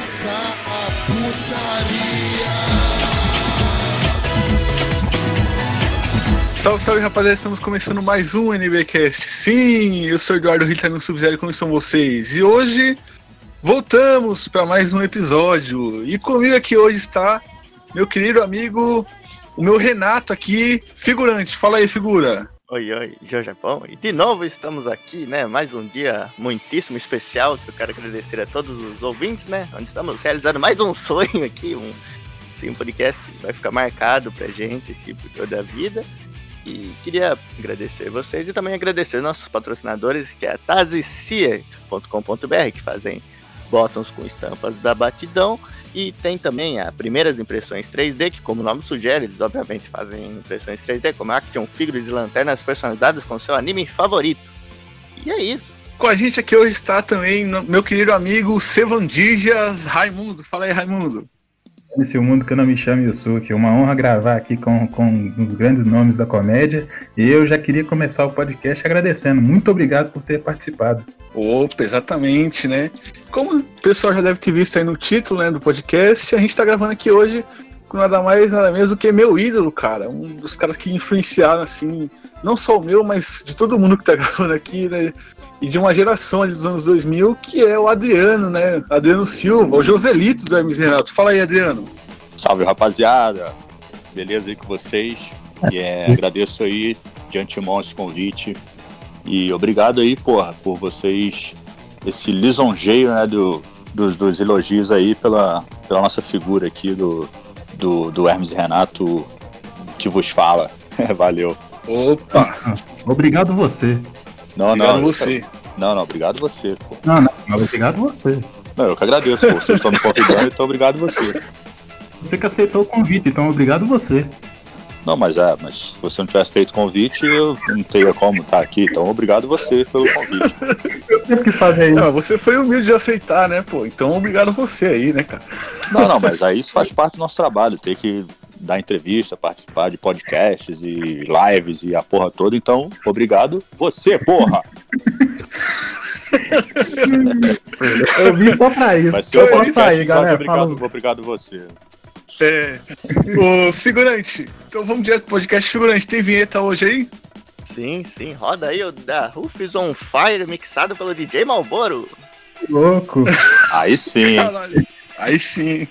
começar a putaria. Salve, salve rapaziada, estamos começando mais um NBcast. Sim, eu sou Eduardo Ritter no Sub-Zero, como estão vocês? E hoje voltamos para mais um episódio. E comigo aqui hoje está meu querido amigo, o meu Renato aqui, figurante. Fala aí, figura. Oi, oi, João Japão. E de novo estamos aqui, né? Mais um dia muitíssimo especial que eu quero agradecer a todos os ouvintes, né? Onde estamos realizando mais um sonho aqui, um, sim, um podcast que vai ficar marcado pra gente aqui por toda a vida. E queria agradecer vocês e também agradecer nossos patrocinadores, que é a tazicia.com.br, que fazem botões com estampas da batidão e tem também as primeiras impressões 3D, que como o nome sugere, eles obviamente fazem impressões 3D, como action figures e lanternas personalizadas com seu anime favorito. E é isso. Com a gente aqui hoje está também meu querido amigo Sevandijas Raimundo. Fala aí, Raimundo. Nesse mundo que eu não me chamo Yusuke, uma honra gravar aqui com, com um dos grandes nomes da comédia. E eu já queria começar o podcast agradecendo. Muito obrigado por ter participado. Opa, exatamente, né? Como o pessoal já deve ter visto aí no título né, do podcast, a gente tá gravando aqui hoje com nada mais, nada menos do que meu ídolo, cara. Um dos caras que influenciaram, assim, não só o meu, mas de todo mundo que tá gravando aqui, né? E de uma geração ali dos anos 2000, que é o Adriano, né? Adriano Silva, o Joselito do Hermes Renato. Fala aí, Adriano. Salve, rapaziada. Beleza aí com vocês? E é, agradeço aí de antemão esse convite. E obrigado aí, porra, por vocês, esse lisonjeio, né, do, dos, dos elogios aí pela, pela nossa figura aqui do, do, do Hermes Renato que vos fala. Valeu. Opa! Obrigado você. Não, Obrigado não. você. Não, não, obrigado você. Pô. Não, não, obrigado você. Não, eu que agradeço. pô. Vocês estão me convidando, então obrigado você. Você que aceitou o convite, então obrigado você. Não, mas é, mas se você não tivesse feito convite, eu não teria como estar aqui. Então obrigado você pelo convite. Eu sempre quis fazer isso. Não, você foi humilde de aceitar, né, pô? Então obrigado você aí, né, cara? Não, não, mas aí isso faz parte do nosso trabalho, ter que dar entrevista, participar de podcasts e lives e a porra toda. Então, obrigado você, porra! Eu vim só pra isso. Ser Eu posso sair, galera. obrigado, Falou. obrigado você. É. Ô, figurante, então vamos direto pro podcast. Figurante, tem vinheta hoje aí? Sim, sim, roda aí o da Rufus on Fire mixado pelo DJ Malboro. Louco. Aí sim. Caralho. Aí sim.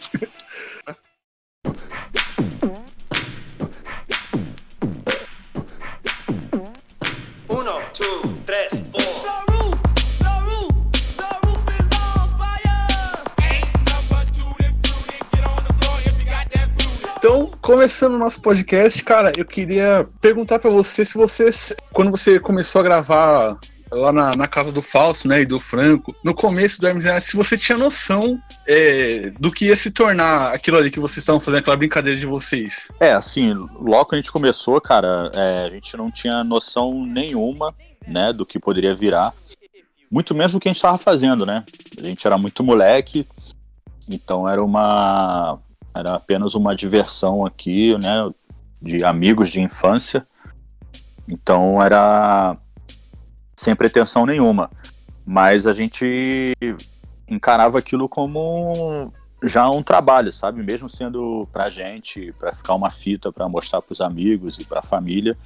Então, começando o nosso podcast, cara, eu queria perguntar pra você se você, quando você começou a gravar lá na, na casa do Fausto, né, e do Franco, no começo do Hermes Renato, se você tinha noção é, do que ia se tornar aquilo ali que vocês estavam fazendo, aquela brincadeira de vocês. É, assim, logo que a gente começou, cara, é, a gente não tinha noção nenhuma, né, do que poderia virar. Muito menos do que a gente estava fazendo, né? A gente era muito moleque, então era uma. Era apenas uma diversão aqui, né? De amigos de infância. Então era sem pretensão nenhuma. Mas a gente encarava aquilo como já um trabalho, sabe? Mesmo sendo pra gente, pra ficar uma fita pra mostrar pros amigos e pra família.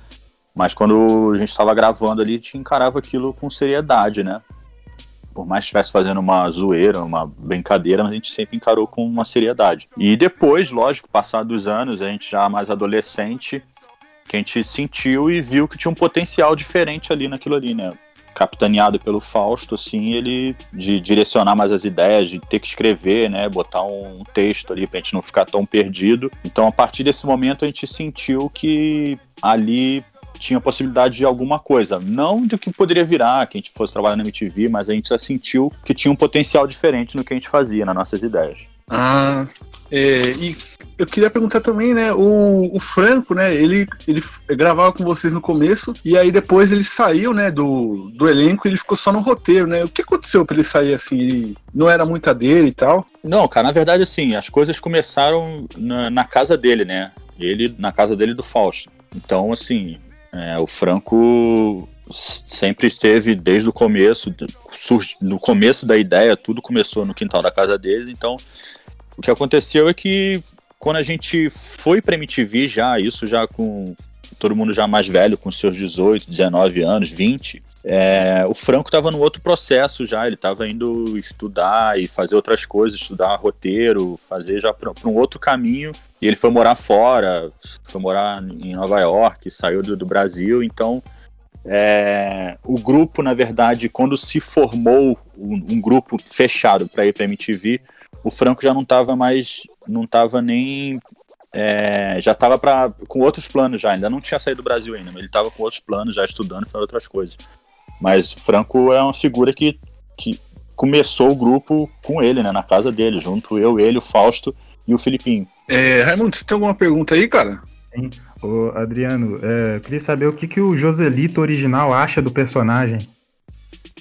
Mas quando a gente estava gravando ali, a gente encarava aquilo com seriedade, né? Por mais que estivesse fazendo uma zoeira, uma brincadeira, mas a gente sempre encarou com uma seriedade. E depois, lógico, passados os anos, a gente já mais adolescente, que a gente sentiu e viu que tinha um potencial diferente ali naquilo ali, né? Capitaneado pelo Fausto, assim, ele de direcionar mais as ideias, de ter que escrever, né? Botar um texto ali pra gente não ficar tão perdido. Então, a partir desse momento, a gente sentiu que ali tinha possibilidade de alguma coisa. Não do que poderia virar, que a gente fosse trabalhar na MTV, mas a gente já sentiu que tinha um potencial diferente no que a gente fazia, nas nossas ideias. Ah, é, e eu queria perguntar também, né, o, o Franco, né, ele, ele gravava com vocês no começo, e aí depois ele saiu, né, do, do elenco e ele ficou só no roteiro, né? O que aconteceu pra ele sair assim? Ele não era muita dele e tal? Não, cara, na verdade, assim, as coisas começaram na, na casa dele, né? Ele, na casa dele do Fausto. Então, assim, é, o Franco sempre esteve desde o começo, no começo da ideia, tudo começou no quintal da casa dele, então o que aconteceu é que quando a gente foi pra MTV já, isso já com todo mundo já mais velho, com seus 18, 19 anos, 20, é, o Franco estava num outro processo já, ele estava indo estudar e fazer outras coisas, estudar roteiro, fazer já para um outro caminho, e ele foi morar fora, foi morar em Nova York, saiu do, do Brasil, então é, o grupo, na verdade, quando se formou um, um grupo fechado para ir para MTV, o Franco já não estava mais, não estava nem é, já estava com outros planos já, ainda não tinha saído do Brasil ainda, mas ele estava com outros planos, já estudando, fazendo outras coisas. Mas Franco é uma figura que, que começou o grupo com ele, né, na casa dele, junto eu, ele, o Fausto e o Filipinho. É, Raimundo, você tem alguma pergunta aí, cara? Ô, Adriano, é, eu queria saber o que, que o Joselito original acha do personagem.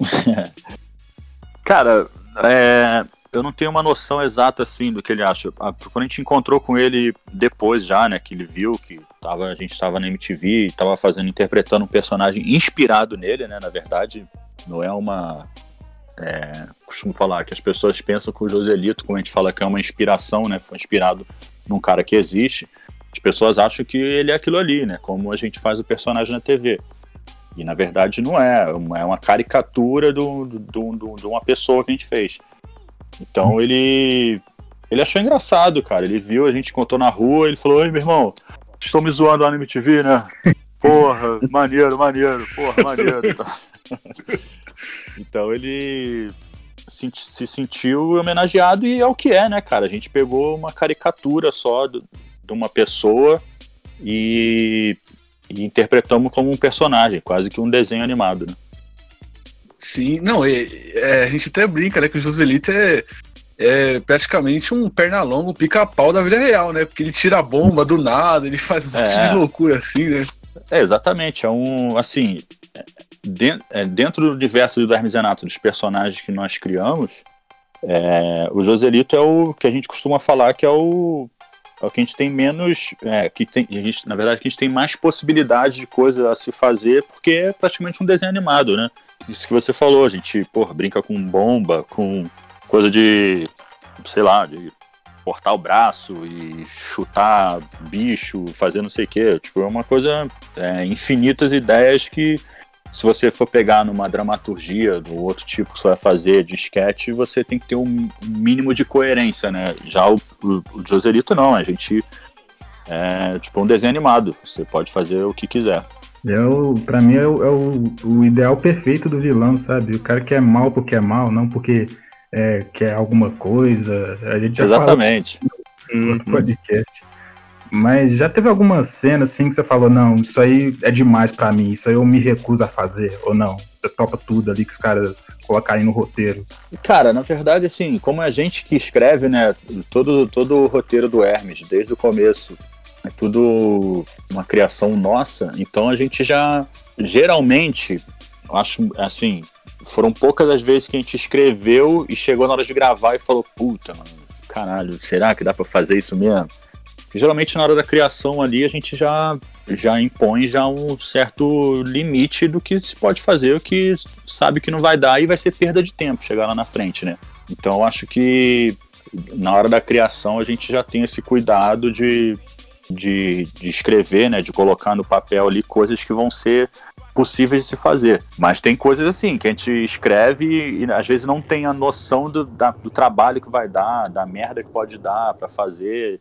Cara, é, eu não tenho uma noção exata assim do que ele acha. Ah, Quando a gente encontrou com ele depois já, né, que ele viu que tava, a gente estava na MTV, estava fazendo, interpretando um personagem inspirado nele, né, na verdade, não é uma é, costumo falar que as pessoas pensam que o Joselito, como a gente fala que é uma inspiração, né, foi inspirado num cara que existe. As pessoas acham que ele é aquilo ali, né, como a gente faz o personagem na TV. E na verdade não é, é uma- caricatura de uma pessoa que a gente fez. Então ele ele achou engraçado, cara. Ele viu, a gente contou na rua, ele falou: Oi, meu irmão, estão me zoando lá no MTV, né? Porra, maneiro, maneiro, porra, maneiro. Tá. Então ele se, se sentiu homenageado e é o que é, né, cara? A gente pegou uma caricatura só do- de uma pessoa e, e interpretamos como um personagem, quase que um desenho animado, né? Sim, não, é, é, a gente até brinca, né, que o Joselito é, é praticamente um pernalongo, pica-pau da vida real, né? Porque ele tira a bomba do nada, ele faz um monte É. de loucura assim, né? É, exatamente. É um, assim, é, é, dentro do universo do Hermes Renato, dos personagens que nós criamos, é, o Joselito é o que a gente costuma falar que é o, é o que a gente tem menos, é, que tem, gente, na verdade, que a gente tem mais possibilidade de coisa a se fazer, porque é praticamente um desenho animado, né? Isso que você falou, a gente, porra, brinca com bomba, com coisa de, sei lá, de cortar o braço e chutar bicho, fazer não sei o quê. Tipo, é uma coisa, é, infinitas ideias que, se você for pegar numa dramaturgia do outro tipo que você vai fazer de sketch, você tem que ter um mínimo de coerência, né? Já o, o, o Joselito não, a gente é tipo um desenho animado, você pode fazer o que quiser. É o, pra mim é, o, é o- o ideal perfeito do vilão, sabe? O cara que é mal porque é mal, não porque é, quer alguma coisa. A gente já falou Exatamente. no podcast. Mas já teve alguma cena assim que você falou, não, isso aí é demais pra mim, isso aí eu me recuso a fazer, ou não? Você topa tudo ali que os caras colocarem no roteiro. Cara, na verdade, assim, como é a gente que escreve, né, todo, todo o roteiro do Hermes, desde o começo, é tudo uma criação nossa, então a gente já, geralmente, acho, assim, foram poucas as vezes que a gente escreveu e chegou na hora de gravar e falou, puta, mano, caralho, será que dá pra fazer isso mesmo? Geralmente na hora da criação ali a gente já, já impõe já um certo limite do que se pode fazer, o que sabe que não vai dar e vai ser perda de tempo chegar lá na frente, né? Então acho que na hora da criação a gente já tem esse cuidado de, de, de escrever, né? De colocar no papel ali coisas que vão ser possíveis de se fazer. Mas tem coisas assim que a gente escreve e, às vezes não tem a noção do, da- do trabalho que vai dar, da merda que pode dar pra fazer,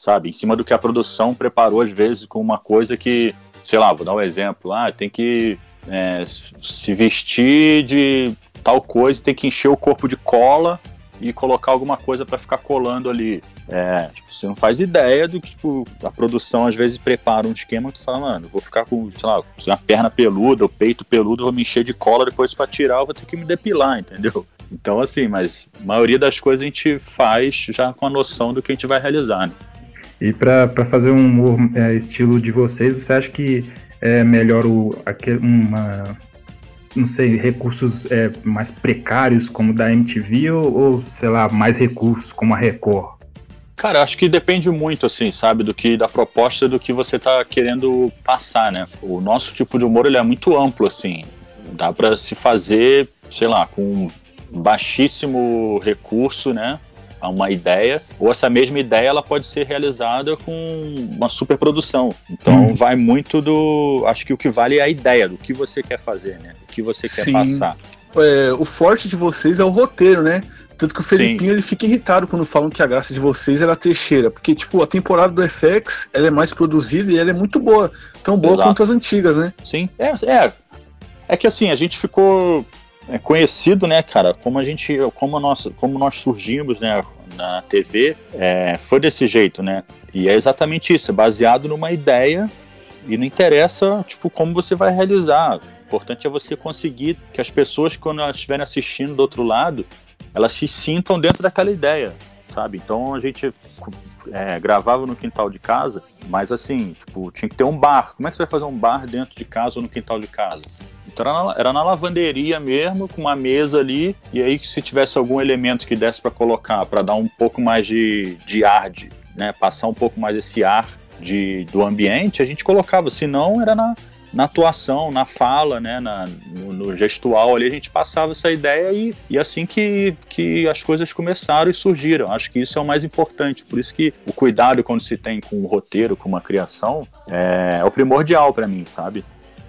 sabe? Em cima do que a produção preparou às vezes com uma coisa que, sei lá, vou dar um exemplo, ah, tem que é, se vestir de tal coisa, tem que encher o corpo de cola e colocar alguma coisa pra ficar colando ali. É, tipo, você não faz ideia do que, tipo, a produção às vezes prepara um esquema que tu fala, mano, vou ficar com, sei lá, com a perna peluda, o peito peludo, vou me encher de cola, depois pra tirar eu vou ter que me depilar, entendeu? Então, assim, mas a maioria das coisas a gente faz já com a noção do que a gente vai realizar, né? E pra fazer um humor é, estilo de vocês, você acha que é melhor o, aquele, uma, não sei, recursos é, mais precários como da MTV ou, ou, sei lá, mais recursos como a Record? Cara, acho que depende muito, assim, sabe, do que da proposta do que você tá querendo passar, né? O nosso tipo de humor ele é muito amplo, assim. Dá pra se fazer, sei lá, com baixíssimo recurso, né? A uma ideia, ou essa mesma ideia ela pode ser realizada com uma superprodução. Então Hum. vai muito do. Acho que o que vale é a ideia, do que você quer fazer, né? O que você quer Sim. passar. É, o forte de vocês é o roteiro, né? Tanto que o Felipinho ele fica irritado quando falam que a graça de vocês era a trecheira. Porque, tipo, a temporada do FX ela é mais produzida e ela é muito boa. Tão boa Exato. quanto as antigas, né? Sim, é, é. É que assim, a gente ficou é, conhecido, né, cara? Como a gente, como nós, como nós surgimos, né, na TV, é, foi desse jeito, né? E é exatamente isso, é baseado numa ideia e não interessa, tipo, como você vai realizar. O importante é você conseguir que as pessoas, quando elas estiverem assistindo do outro lado, elas se sintam dentro daquela ideia, sabe? Então a gente é, gravava no quintal de casa, mas assim, tipo, tinha que ter um bar. Como é que você vai fazer um bar dentro de casa ou no quintal de casa? Então era na, era na lavanderia mesmo, com uma mesa ali, e aí se tivesse algum elemento que desse para colocar, para dar um pouco mais de, de ar, de, né, passar um pouco mais esse ar de, do ambiente, a gente colocava, senão era na, na atuação, na fala, né, na, no, no gestual ali, a gente passava essa ideia e, e assim que, que as coisas começaram e surgiram. Acho que isso é o mais importante. Por isso que o cuidado quando se tem com o roteiro, com uma criação, é, é o primordial para mim, sabe?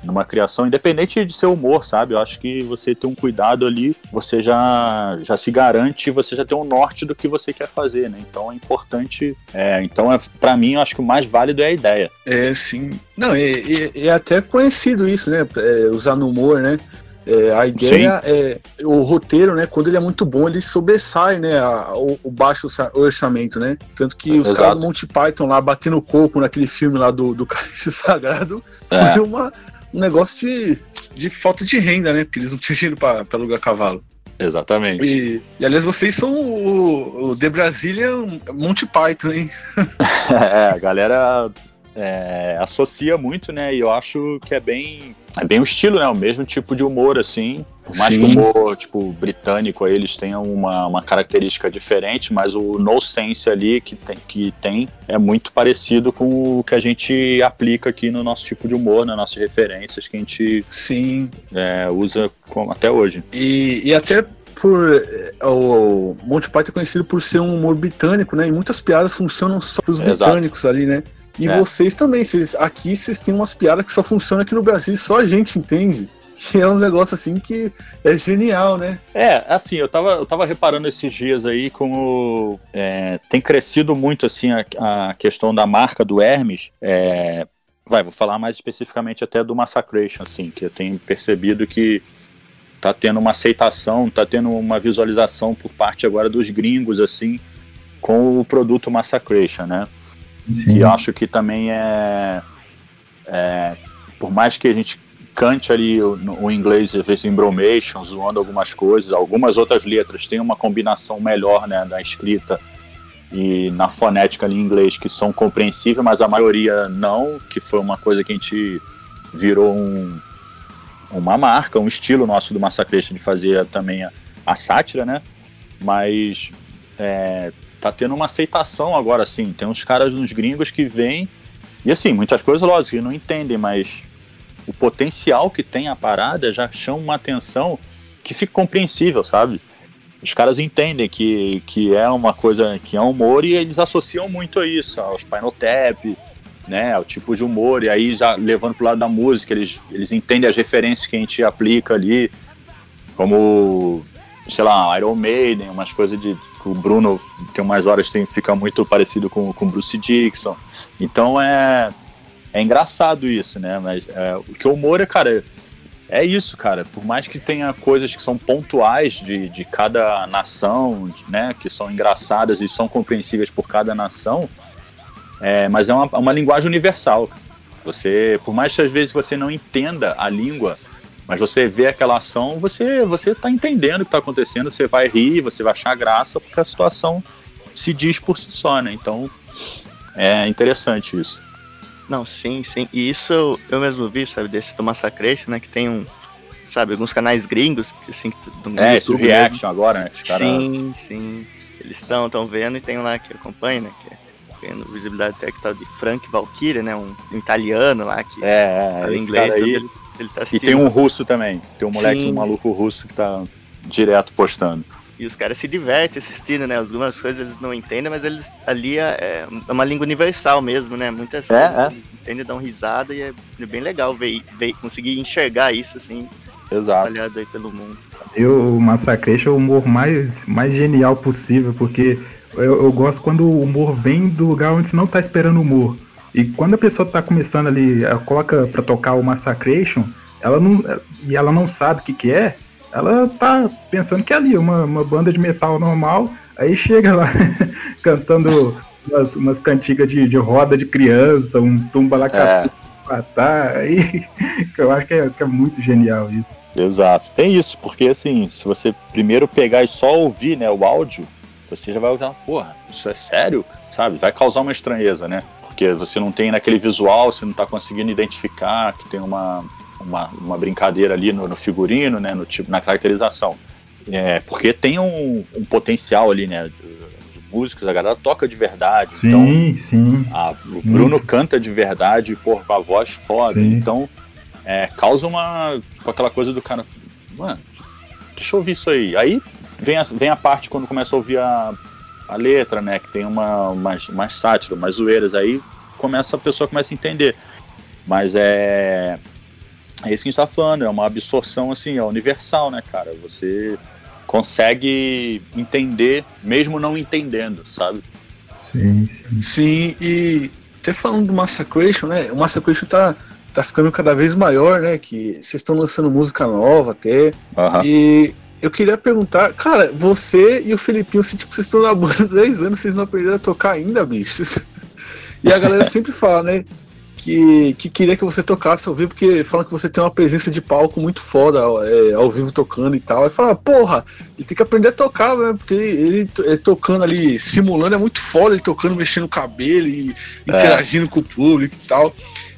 Numa criação, independente de seu humor, sabe? Eu acho que você ter um cuidado ali, você já, já se garante, você já tem um norte do que você quer fazer, né? Então é importante. É, então, é, para mim, eu acho que o mais válido é a ideia. É, sim. Não, é, é, é até conhecido isso, né? É, usar no humor, né? É, a ideia é. O roteiro, né? Quando ele é muito bom, ele sobressai, né? a- o, o baixo orça- orçamento, né? Tanto que os Exato. caras do Monty Python lá batendo coco naquele filme lá do, do Cálice Sagrado É. foi uma, um negócio de, de falta de renda, né? Porque eles não tinham dinheiro pra, pra alugar cavalo. Exatamente. E, e aliás, vocês são o, o The Brasília Monty Python, hein? É, a galera é, associa muito, né? E eu acho que é bem, é bem o estilo, né? O mesmo tipo de humor, assim. Por mais Sim. que o humor, tipo, britânico, eles tenham uma, uma característica diferente, mas o no sense ali que tem, que tem é muito parecido com o que a gente aplica aqui no nosso tipo de humor, nas nossas referências que a gente Sim. é, usa como- até hoje. E, e até por. eh, O Monty Python é conhecido por ser um humor britânico, né? E muitas piadas funcionam só pros Exato. britânicos ali, né? E É. vocês também, vocês, aqui vocês têm umas piadas que só funcionam aqui no Brasil, só a gente entende. Que é uns negócios assim que é genial, né? É, assim, eu tava, eu tava reparando esses dias aí como é, tem crescido muito assim a, a questão da marca do Hermes. é, vai, vou falar mais especificamente até do Massacration, assim, que eu tenho percebido que tá tendo uma aceitação, tá tendo uma visualização por parte agora dos gringos, assim, com o produto Massacration, né? Que eu acho que também é, é, por mais que a gente cante ali o, o inglês, às vezes embromation, zoando algumas coisas, algumas outras letras têm uma combinação melhor né, da escrita e na fonética ali em inglês que são compreensíveis, mas a maioria não, que foi uma coisa que a gente virou um, uma marca, um estilo nosso do Massacrista de fazer também a, a sátira, né? Mas é, tá tendo uma aceitação agora, assim. Tem uns caras, uns gringos que vêm. E assim, muitas coisas, lógico, não entendem, mas o potencial que tem a parada já chama uma atenção que fica compreensível, sabe? Os caras entendem que, que é uma coisa, que é humor e eles associam muito a isso, ao Spinal né, ao tipo de humor, e aí já levando pro lado da música, eles, eles entendem as referências que a gente aplica ali, como, sei lá, Iron Maiden, umas coisas de o Bruno tem umas horas tem fica muito parecido com com Bruce Dixon. Então é é engraçado isso, né? Mas é, o que o humor é, cara, é isso, cara. Por mais que tenha coisas que são pontuais de, de cada nação, né? Que são engraçadas e são compreensíveis por cada nação, é, mas é uma, uma linguagem universal. Você, por mais que às vezes você não entenda a língua, mas você vê aquela ação, você você está entendendo o que está acontecendo, você vai rir, você vai achar graça, porque a situação se diz por si só, né? Então é interessante isso. Não, sim, sim. E isso eu, mesmo vi, sabe, desse do Massacration, né? Que tem um, sabe, alguns canais gringos, que assim, que- do É, esse reaction agora, né? Mesmo. caras Sim, sim. Eles estão tão vendo e tem um lá que acompanha, né? Que é vendo visibilidade até que tal de Frank Valkyria, né? Um italiano lá que É, é, esse inglês. cara aí. Ele tá E tem um russo também. Tem um moleque, Sim. um maluco russo que tá direto postando. E os caras se divertem assistindo, né? Algumas coisas eles não entendem, mas eles ali é, é uma língua universal mesmo, né? Muitas É, coisas eles entendem, dão risada e é bem legal ver, ver conseguir enxergar isso assim, Exato. espalhado aí pelo mundo. Eu, o Massacration é o humor mais, mais genial possível, porque eu, eu gosto quando o humor vem do lugar onde você não tá esperando humor. E quando a pessoa tá começando ali, ela coloca pra tocar o Massacration, ela não, e ela não sabe o que que é, ela tá pensando que é ali uma, uma banda de metal normal, aí chega lá cantando umas, umas cantigas de, de roda de criança, um tumba lá É. tá, aí eu acho que é, que é muito genial isso. Exato. Tem isso, porque assim, se você primeiro pegar e só ouvir né, o áudio, você já vai olhar, porra, isso é sério? Sabe? Vai causar uma estranheza, né? Porque você não tem naquele visual, você não tá conseguindo identificar que tem uma, uma, uma brincadeira ali no, no figurino, né? No tipo, na caracterização. É, porque tem um, um potencial ali, né? Os músicos, a galera toca de verdade. Então, Sim, sim. ah, o Bruno canta de verdade, pô, com a voz foda. Sim. Então, é, causa uma. Tipo, aquela coisa do cara. Mano, deixa eu ouvir isso aí. Aí vem a, vem a parte quando começa a ouvir a, a letra, né? Que tem uma, umas, umas sátiras, umas zoeiras. Aí começa, a pessoa começa a entender. Mas é. É isso que a gente tá falando, é uma absorção assim, é universal, né, cara? Você consegue entender, mesmo não entendendo, sabe? Sim, sim. Sim, e até falando do Massacration, né? O Massacration tá, tá ficando cada vez maior, né? Que vocês estão lançando música nova até. Aham. E eu queria perguntar, cara, você e o Felipinho, assim, tipo, vocês estão na banda há 10 anos, vocês não aprenderam a tocar ainda, bichos. E a galera sempre fala, né? Que, que queria que você tocasse ao vivo, porque falam que você tem uma presença de palco muito foda é, ao vivo tocando e tal. Aí fala, porra, ele tem que aprender a tocar, né? Porque ele, ele é, tocando ali, simulando, é muito foda, ele tocando, mexendo o cabelo e interagindo com o público e tal.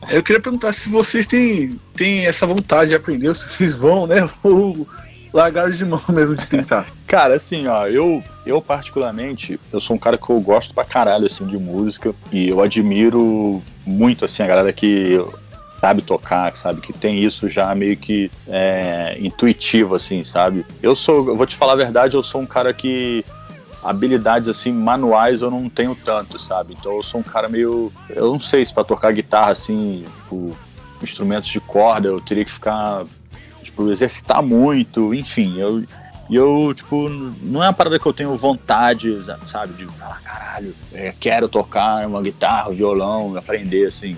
Eu queria perguntar se vocês têm, têm essa vontade de aprender, se vocês vão, né? Ou largaram de mão mesmo de tentar. Cara, assim, ó, eu, eu particularmente, eu sou um cara que eu gosto pra caralho, assim, de música, e eu admiro muito, assim, a galera que sabe tocar, que sabe que tem isso já meio que é, intuitivo, assim, sabe? Eu sou, eu vou te falar a verdade, eu sou um cara que habilidades, assim, manuais eu não tenho tanto, sabe? Então eu sou um cara meio, eu não sei se pra tocar guitarra, assim, tipo, instrumentos de corda, eu teria que ficar, tipo, exercitar muito, enfim, eu e eu, tipo, não é uma parada que eu tenho vontade, sabe, de falar, caralho, é, quero tocar uma guitarra, violão, aprender, assim.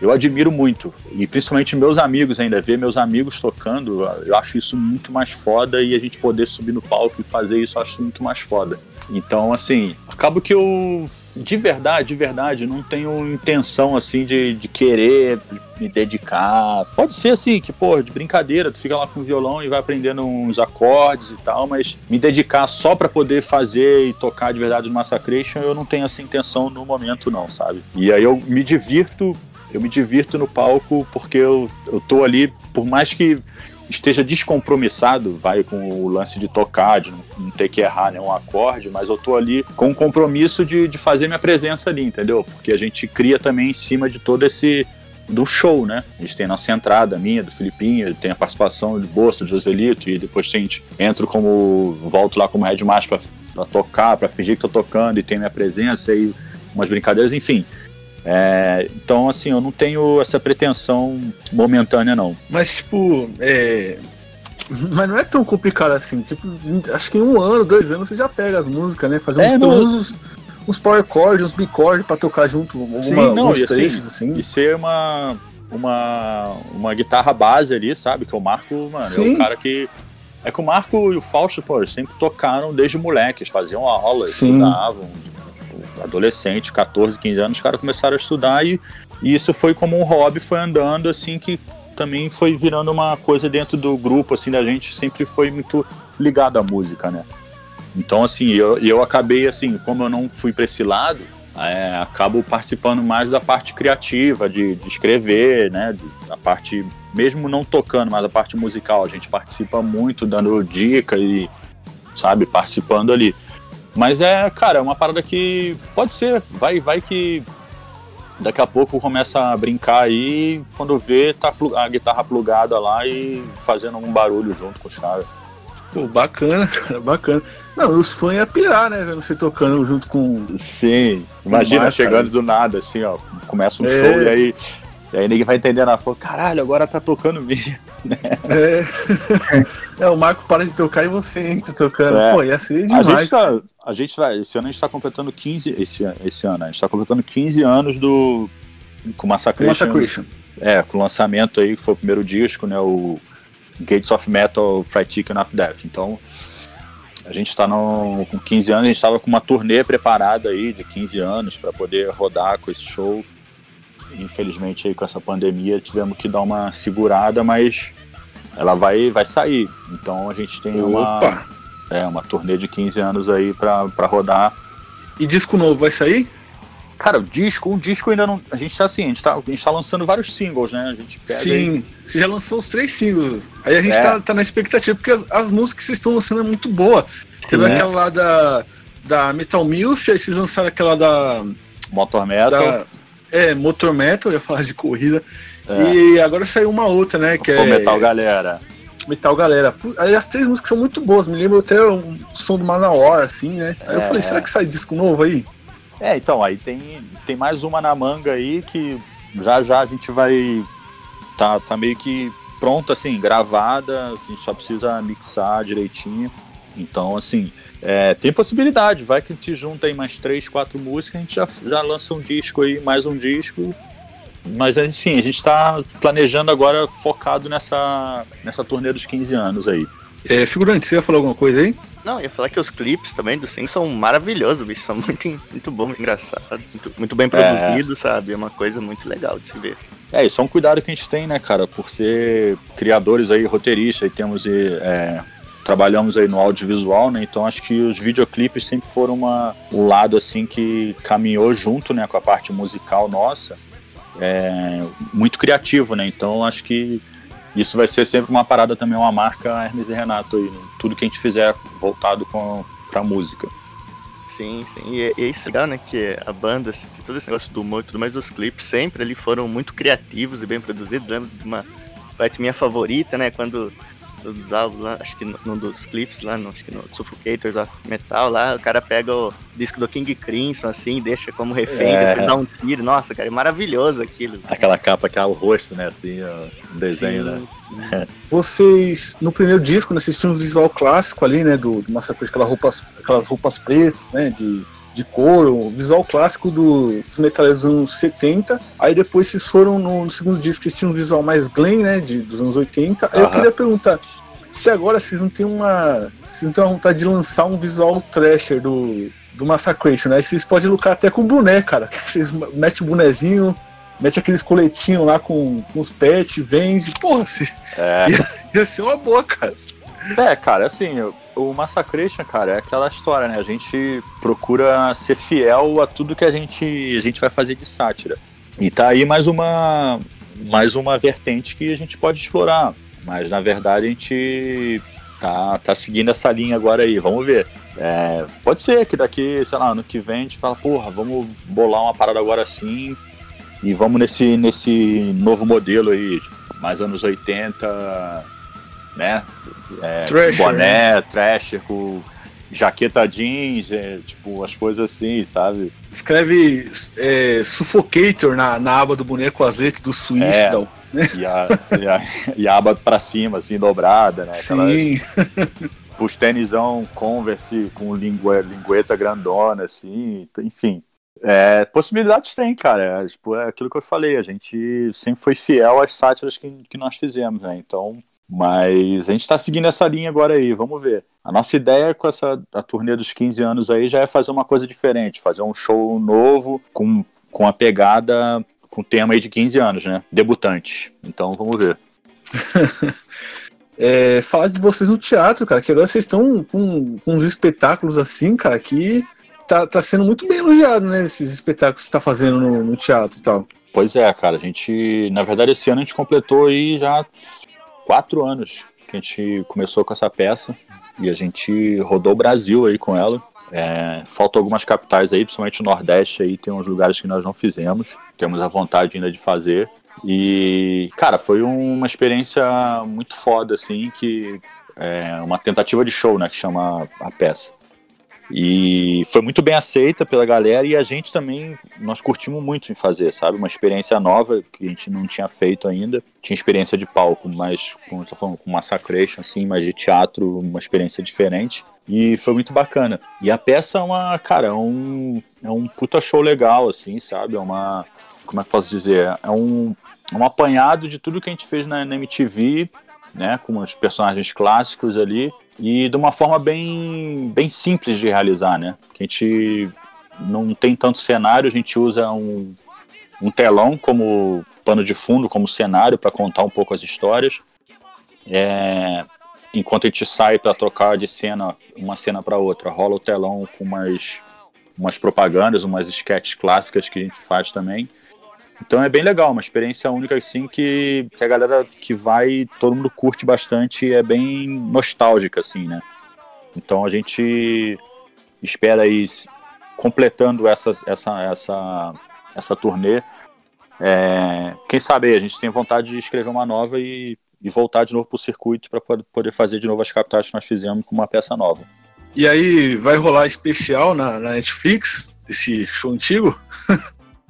Eu admiro muito, e principalmente meus amigos ainda, ver meus amigos tocando, eu acho isso muito mais foda, e a gente poder subir no palco e fazer isso, eu acho muito mais foda. Então, assim, acaba que eu, de verdade, de verdade, não tenho intenção, assim, de, de querer me dedicar. Pode ser assim, que, pô, de brincadeira, tu fica lá com o violão e vai aprendendo uns acordes e tal, mas me dedicar só pra poder fazer e tocar de verdade no Massacration, eu não tenho essa intenção no momento, não, sabe? E aí eu me divirto, eu me divirto no palco porque eu, eu tô ali, por mais que esteja descompromissado, vai com o lance de tocar, de não, ter que errar nenhum acorde, mas eu tô ali com o compromisso de, de fazer minha presença ali, entendeu? Porque a gente cria também em cima de todo esse do show, né? A gente tem nossa entrada, minha, do Filipinho, tem a participação de Bolsa, do Joselito, e depois a gente entra como. volto lá como headmaster pra, pra tocar, pra fingir que tô tocando e tem minha presença e umas brincadeiras, enfim. É, então, assim, eu não tenho essa pretensão momentânea, não. Mas, tipo, é. Mas não é tão complicado assim. Tipo, acho que em um ano, dois anos você já pega as músicas, né? Fazer uns, É, não- uns, uns power chords, uns bichords pra tocar junto, alguma, Sim, não, alguns e assim, trechos assim. E ser uma, uma, uma guitarra base ali, sabe? Que o Marco, mano, é Sim. o cara que. É que o Marco e o Fausto, pô, sempre tocaram desde moleques, faziam aula, Sim. estudavam. Adolescente, 14, 15 anos, os caras começaram a estudar e, e isso foi como um hobby, foi andando assim que também foi virando uma coisa dentro do grupo, assim, da gente sempre foi muito ligado à música, né? Então, assim, eu, eu acabei, assim, como eu não fui para esse lado, é, acabo participando mais da parte criativa, de, de escrever, né? da parte, mesmo não tocando, mas a parte musical, a gente participa muito, dando dica e, sabe, participando ali. Mas é, cara, é uma parada que pode ser, vai, vai que daqui a pouco começa a brincar aí, quando vê, tá a guitarra plugada lá e fazendo um barulho junto com os caras. Pô, bacana, cara, bacana. Não, os fãs iam pirar, né, vendo você tocando junto com. Sim, imagina Demais, chegando cara. do nada, assim, ó, começa um É. show e aí, e aí ninguém vai entendendo, ela falou, caralho, agora tá tocando mesmo. É... é, o Marco para de tocar e você entra tocando. É. Pô, ia ser A demais. gente, tá, a gente vai, esse ano a gente tá completando 15, esse, esse ano, a gente tá completando 15 anos do, com Massacration. Massacration. É, com o lançamento aí, que foi o primeiro disco, né? O Gates of Metal, Fried Chicken of Death. Então, a gente tá no, com 15 anos, a gente tava com uma turnê preparada aí de 15 anos para poder rodar com esse show. Infelizmente aí com essa pandemia tivemos que dar uma segurada, mas ela vai, vai sair. Então a gente tem uma, Opa! é, uma turnê de 15 anos aí pra rodar. E disco novo vai sair? Cara, o disco, o disco ainda não. A gente tá assim, a gente tá, a gente tá lançando vários singles, né? A gente pega aí- Sim, você já lançou os três singles. Aí a gente É. tá, tá na expectativa, porque as, as músicas que vocês estão lançando é muito boa. Teve Sim. aquela lá da, da Metal Milf, aí vocês lançaram aquela da. Motor Metal. da é, Motor Metal, eu ia falar de corrida. É. E agora saiu uma outra, né? Que Full é Metal Galera. Metal Galera. Aí as três músicas são muito boas, me lembro até o som do Manowar, assim, né? Aí eu É, falei, será que sai disco novo aí? É, então, aí tem, tem mais uma na manga aí que já já a gente vai. Tá, tá meio que pronta, assim, gravada, a gente só precisa mixar direitinho. Então, assim, é, tem possibilidade, vai que a gente junta aí mais três, quatro músicas, a gente já, já lança um disco aí, mais um disco. Mas assim, a gente tá planejando agora focado nessa, nessa turnê dos 15 anos aí. É, figurante, você ia falar alguma coisa aí? Não, eu ia falar que os clipes também do Sim são maravilhosos, bicho. São muito, muito bons, engraçados, muito, muito bem produzidos, sabe? É uma coisa muito legal de se ver. É, isso é um cuidado que a gente tem, né, cara, por ser criadores aí, roteiristas, e temos é, trabalhamos aí no audiovisual, né, então acho que os videoclipes sempre foram uma, um lado, assim, que caminhou junto, né, com a parte musical nossa, é, muito criativo, né, então acho que isso vai ser sempre uma parada também, uma marca Hermes e Renato aí, né, tudo que a gente fizer voltado com, pra música. Sim, sim. E e é isso legal, né? Que a banda, assim, todo esse negócio do humor e tudo mais, os clipes sempre ali foram muito criativos e bem produzidos. Lembro uma parte minha favorita, né? Quando dos álbuns lá, acho que num dos clipes lá, no, acho que no Suffocators of Metal lá, o cara pega o disco do King Crimson, assim, deixa como refém, É. depois dá um tiro. Nossa, cara, é maravilhoso aquilo. Aquela capa que é o rosto, né, assim, um desenho, né. Vocês, no primeiro disco, né, vocês tinham um visual clássico ali, né, do, do Massacre, aquelas roupas, aquelas roupas pretas, né, de, de couro, o visual clássico do, dos metaleiros dos anos 70. Aí depois vocês foram no, no segundo disco, vocês tinham um visual mais glam, né, de, dos anos 80. Aí eu Aham. queria perguntar, se agora vocês não têm uma, vocês não têm uma vontade de lançar um visual trasher do, do Massacration, né, aí vocês podem lucrar até com boné, cara, vocês metem o bonezinho, mete aqueles coletinhos lá com, com os pets, vende, porra, vocês- É. ia ser uma boa, cara. É, cara, assim, o- Massacration, cara, é aquela história, né? A gente procura ser fiel a tudo que a gente, a gente vai fazer de sátira. E tá aí mais uma, mais uma vertente que a gente pode explorar. Mas, na verdade, a gente tá, tá seguindo essa linha agora aí, vamos ver. É, pode ser que daqui, sei lá, ano que vem a gente fala, porra, vamos bolar uma parada agora assim e vamos nesse, nesse novo modelo aí, mais anos 80, né? É, Thrasher, boné, trasher, com jaqueta jeans, é, tipo, as coisas assim, sabe? Escreve é, Suffocator na, na aba do boneco letras do Suicidal. E a, e a, e a aba pra cima, assim, dobrada, né? Aquela, Sim. os tenisão Converse com lingue, lingueta grandona, assim, enfim. É, possibilidades tem, cara. É, tipo, é aquilo que eu falei, a gente sempre foi fiel às sátiras que, que nós fizemos, né? Então, mas a gente tá seguindo essa linha agora aí, vamos ver. A nossa ideia com essa a turnê dos 15 anos aí já é fazer uma coisa diferente, fazer um show novo com, com a pegada, com o tema aí de 15 anos, né? Debutante. Então, vamos ver. É, falar de vocês no teatro, cara, que agora vocês estão com, com uns espetáculos assim, cara, que tá, tá sendo muito bem elogiado, né? Esses espetáculos que você tá fazendo no, no teatro e tal. Pois é, cara, a gente, na verdade, esse ano a gente completou aí já quatro anos que a gente começou com essa peça e a gente rodou o Brasil aí com ela. É, faltam algumas capitais aí, principalmente o Nordeste aí, tem uns lugares que nós não fizemos. Temos a vontade ainda de fazer. E, cara, foi uma experiência muito foda, assim, que é uma tentativa de show, né, que chama a peça. E foi muito bem aceita pela galera e a gente também, nós curtimos muito em fazer, sabe? Uma experiência nova que a gente não tinha feito ainda. Tinha experiência de palco, mas, como eu tô falando, com Massacration, assim, mas de teatro, uma experiência diferente. E foi muito bacana. E a peça é uma, cara, é um, é um puta show legal, assim, sabe? É uma, como é que posso dizer? É um, é um apanhado de tudo que a gente fez na, na MTV, né? Com os personagens clássicos ali e de uma forma bem, bem simples de realizar, né? A gente não tem tanto cenário, a gente usa um, um telão como pano de fundo, como cenário para contar um pouco as histórias. É, enquanto a gente sai para trocar de cena, uma cena para outra, rola o telão com umas, umas propagandas, umas sketches clássicas que a gente faz também. Então é bem legal, uma experiência única assim que, que a galera que vai, todo mundo curte bastante, é bem nostálgica assim, né? Então a gente espera aí completando essa essa essa essa turnê. É, quem sabe a gente tem vontade de escrever uma nova e, e voltar de novo pro circuito para poder fazer de novo as capitais que nós fizemos com uma peça nova. E aí, vai rolar especial na, na Netflix, esse show antigo?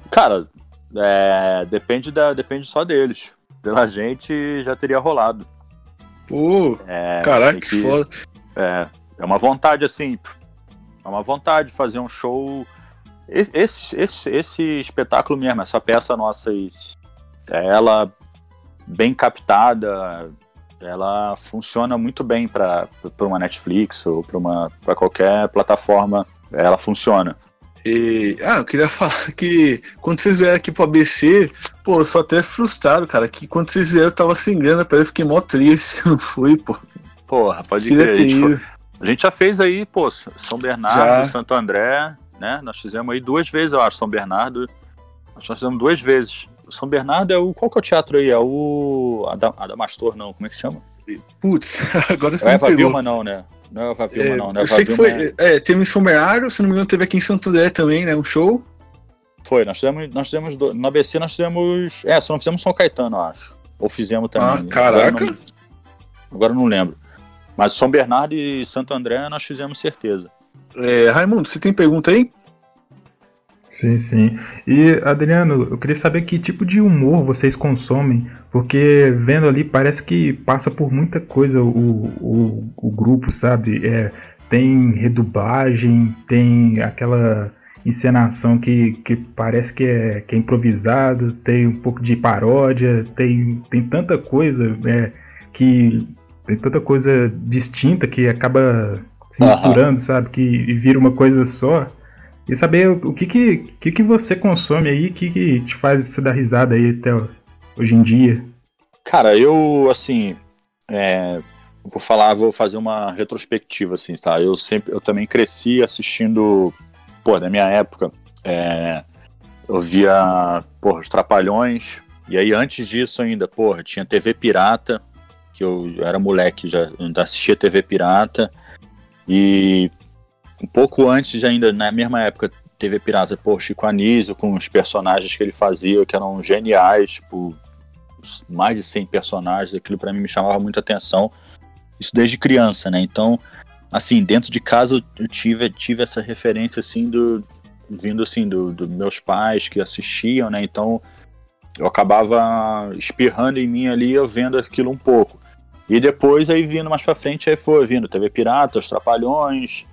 Cara, é, depende, da, depende só deles. Pela gente já teria rolado. Pô, É, caraca, tem que foda. É, é uma vontade, assim. É uma vontade de fazer um show. Esse, esse, esse, espetáculo mesmo, essa peça nossa, esse- ela bem captada, ela funciona muito bem para uma Netflix ou para qualquer plataforma. Ela funciona. E, ah, eu queria falar que quando vocês vieram aqui pro ABC, pô, eu sou até frustrado, cara, que quando vocês vieram eu tava sem grana, eu fiquei mó triste, não fui, pô. Porra, pode Queria crer. A gente, a gente já fez aí, pô, São Bernardo, Já. Santo André, né? Nós fizemos aí duas vezes, eu acho, São Bernardo. Nós fizemos duas vezes. São Bernardo é o. Qual que é o teatro aí? É o. Ada- Adamastor, não. Como é que chama? Putz, agora É você me Eva pegou. Vilma, não, né? Não é o Eva Vilma, É, não. né? eu Eva sei que foi. É, teve em São Bernardo, se não me engano, teve aqui em Santo André também, né? Um show. Foi, nós fizemos, nós fizemos do- no ABC nós fizemos. É, só não fizemos São Caetano, eu acho. Ou fizemos também. Ah, Agora caraca. eu não- Agora eu não lembro. Mas São Bernardo e Santo André nós fizemos certeza. É, Raimundo, você tem pergunta aí? Sim, sim. E, Adriano, eu queria saber que tipo de humor vocês consomem, porque vendo ali parece que passa por muita coisa o, o, o grupo, sabe? É, tem redublagem, tem aquela encenação que, que parece que é, que é improvisado, tem um pouco de paródia, tem, tem tanta coisa é, que tem tanta coisa distinta que acaba se misturando, sabe? Que e vira uma coisa só. E saber o que que, que, que você consome aí, o que, que te faz você dar risada aí até hoje em dia. Cara, eu, assim, é, vou falar, vou fazer uma retrospectiva, assim, tá? Eu sempre, eu também cresci assistindo, pô, na minha época, é, eu via, porra, os Trapalhões, e aí antes disso ainda, porra, tinha TV Pirata, que eu era moleque, já ainda assistia TV Pirata, e um pouco antes ainda, na mesma época, TV Pirata, pô, Chico Anísio, com os personagens que ele fazia, que eram geniais, tipo, mais de 100 personagens, aquilo pra mim me chamava muita atenção. Isso desde criança, né? Então, assim, dentro de casa eu tive, tive essa referência, assim, do vindo, assim, dos do meus pais que assistiam, né? Então, eu acabava espirrando em mim ali, eu vendo aquilo um pouco. E depois, aí vindo mais pra frente, aí foi vindo TV Pirata, Os Trapalhões,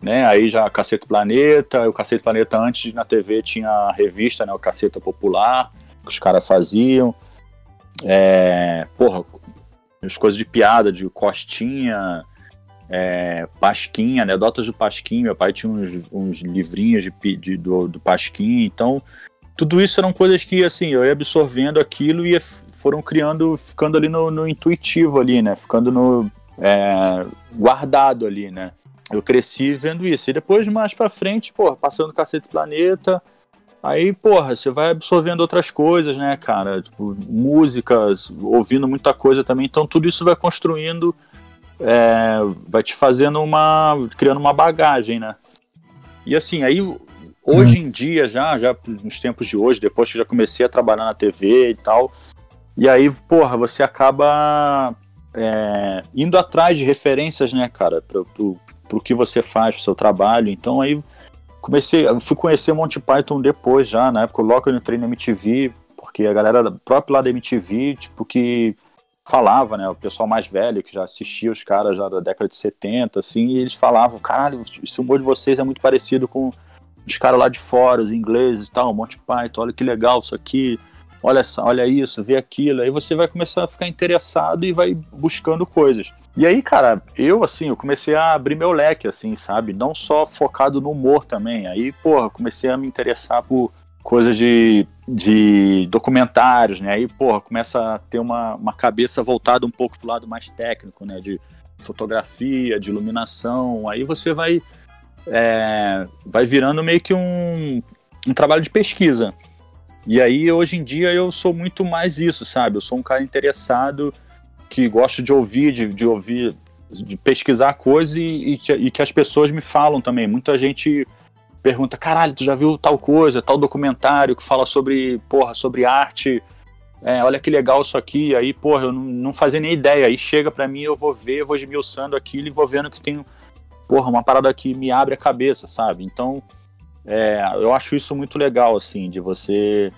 né? Aí já Cacete Planeta, o Cacete Planeta antes na TV tinha a revista, né? O Caceta Popular, que os caras faziam. É, porra, as coisas de piada, de Costinha, é, Pasquinha, anedotas do Pasquinho. Meu pai tinha uns, uns livrinhos de, de- do, do Pasquinho. Então, tudo isso eram coisas que, assim, eu ia absorvendo aquilo e foram criando, ficando ali no, no intuitivo ali, né? Ficando no é, guardado ali, né? Eu cresci vendo isso. E depois, mais pra frente, porra, passando Cacete Planeta, Aí, porra, você vai absorvendo outras coisas, né, cara? Tipo, músicas, ouvindo muita coisa também. Então, tudo isso vai construindo, é, vai te fazendo uma. criando uma bagagem, né? E assim, aí hoje em dia, já, já nos tempos de hoje, depois que eu já comecei a trabalhar na TV e tal, e aí, porra, você acaba é, indo atrás de referências, né, cara, pro, pro, pro que você faz, pro seu trabalho. Então aí comecei, fui conhecer Monty Python depois já, na época logo eu entrei na MTV, porque a galera própria lá da MTV, tipo, que falava, né, o pessoal mais velho que já assistia os caras já da década de 70, assim, e eles falavam, caralho, esse humor de vocês é muito parecido com os caras lá de fora, os ingleses e tal, Monty Python, olha que legal isso aqui, olha, olha isso, vê aquilo, aí você vai começar a ficar interessado e vai buscando coisas. E aí, cara, eu, assim, eu comecei a abrir meu leque, assim, sabe? Não só focado no humor também. Aí, porra, comecei a me interessar por coisas de, de documentários, né? Aí, porra, começa a ter uma, uma cabeça voltada um pouco pro lado mais técnico, né? De fotografia, de iluminação. Aí você vai, é, vai virando meio que um, um trabalho de pesquisa. E aí, hoje em dia, eu sou muito mais isso, sabe? Eu sou um cara interessado que gosto de ouvir, de, de ouvir, de pesquisar coisas e, e e que as pessoas me falam também. Muita gente pergunta, caralho, tu já viu tal coisa, tal documentário que fala sobre, porra, sobre arte, é, olha que legal isso aqui, aí, porra, eu não, não fazia nem ideia, aí chega pra mim, eu vou ver, vou esmiuçando aquilo e vou vendo que tem, porra, uma parada que me abre a cabeça, sabe? Então, é, eu acho isso muito legal, assim, de você,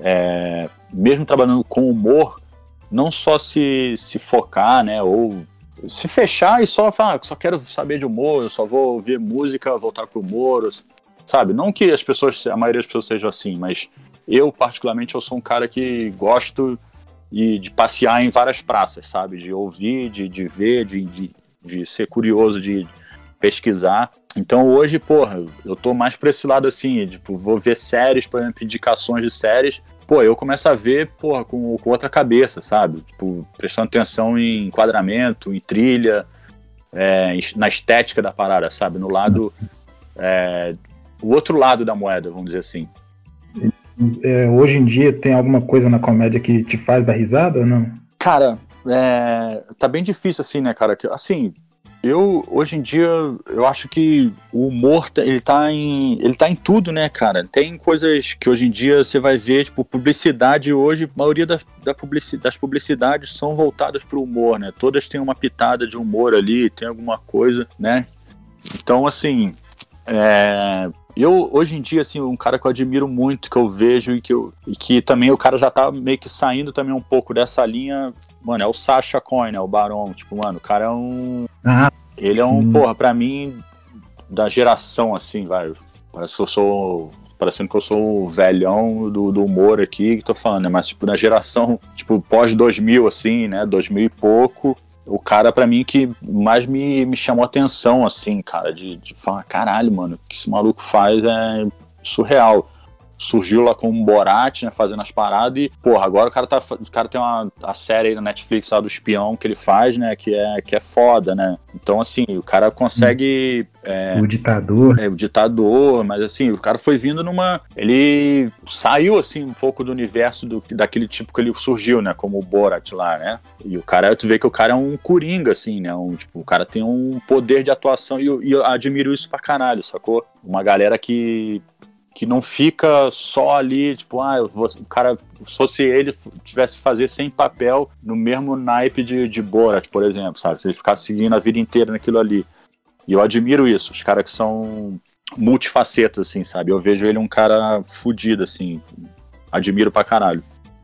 é, mesmo trabalhando com humor, não só se, se focar, né, ou se fechar e só falar, ah, só quero saber de humor, eu só vou ouvir música, voltar pro humor, sabe? Não que as pessoas, a maioria das pessoas sejam assim, mas eu, particularmente, eu sou um cara que gosto e de passear em várias praças, sabe? De ouvir, de, de ver, de, de, de ser curioso, de pesquisar. Então hoje, porra, eu tô mais pra esse lado assim, tipo, vou ver séries, por exemplo, indicações de séries. Pô, eu começo a ver, porra, com, com outra cabeça, sabe? Tipo, prestando atenção em enquadramento, em trilha, é, na estética da parada, sabe? No lado. é, o outro lado da moeda, vamos dizer assim. É, hoje em dia tem alguma coisa na comédia que te faz dar risada ou não? Cara, é, tá bem difícil assim, né, cara? Assim, eu hoje em dia eu acho que o humor tá- ele tá em ele tá em tudo, né, cara? Tem coisas que hoje em dia você vai ver, tipo publicidade hoje, a maioria das, da das publicidades são voltadas pro humor, né? Todas têm uma pitada de humor ali, tem alguma coisa, né? Então, assim, é, eu hoje em dia assim um cara que eu admiro muito que eu vejo e que eu e que também o cara já tá meio que saindo também um pouco dessa linha mano é o Sacha Cohen né o Barão tipo mano o cara é um Ah, ele é um sim. porra pra mim da geração assim vai parece que eu sou parecendo que eu sou o velhão do, do humor aqui que tô falando né mas tipo na geração tipo pós 2000 assim né 2000 e pouco o cara, pra mim, que mais me, me chamou atenção, assim, cara, de, de falar, caralho, mano, o que esse maluco faz é surreal. Surgiu lá com um Borat, né, fazendo as paradas e, porra, agora o cara, tá, o cara tem uma a série aí na Netflix lá do espião que ele faz, né, que é, que é foda, né. Então, assim, o cara consegue o ditador. é, o ditador, mas assim, o cara foi vindo numa. Ele saiu assim um pouco do universo do, daquele tipo que ele surgiu, né? Como o Borat lá, né? E o cara, tu vê que o cara é um coringa, assim, né? Um, tipo, o cara tem um poder de atuação e eu, e eu admiro isso pra caralho, sacou? Uma galera que. Que não fica só ali, tipo, ah, vou- o cara, se fosse ele, tivesse que fazer sem papel no mesmo naipe de, de Borat, por exemplo, sabe? Se ele ficasse seguindo a vida inteira naquilo ali. E eu admiro isso, os caras que são multifacetas, assim, sabe? Eu vejo ele um cara fudido, assim. Admiro pra caralho.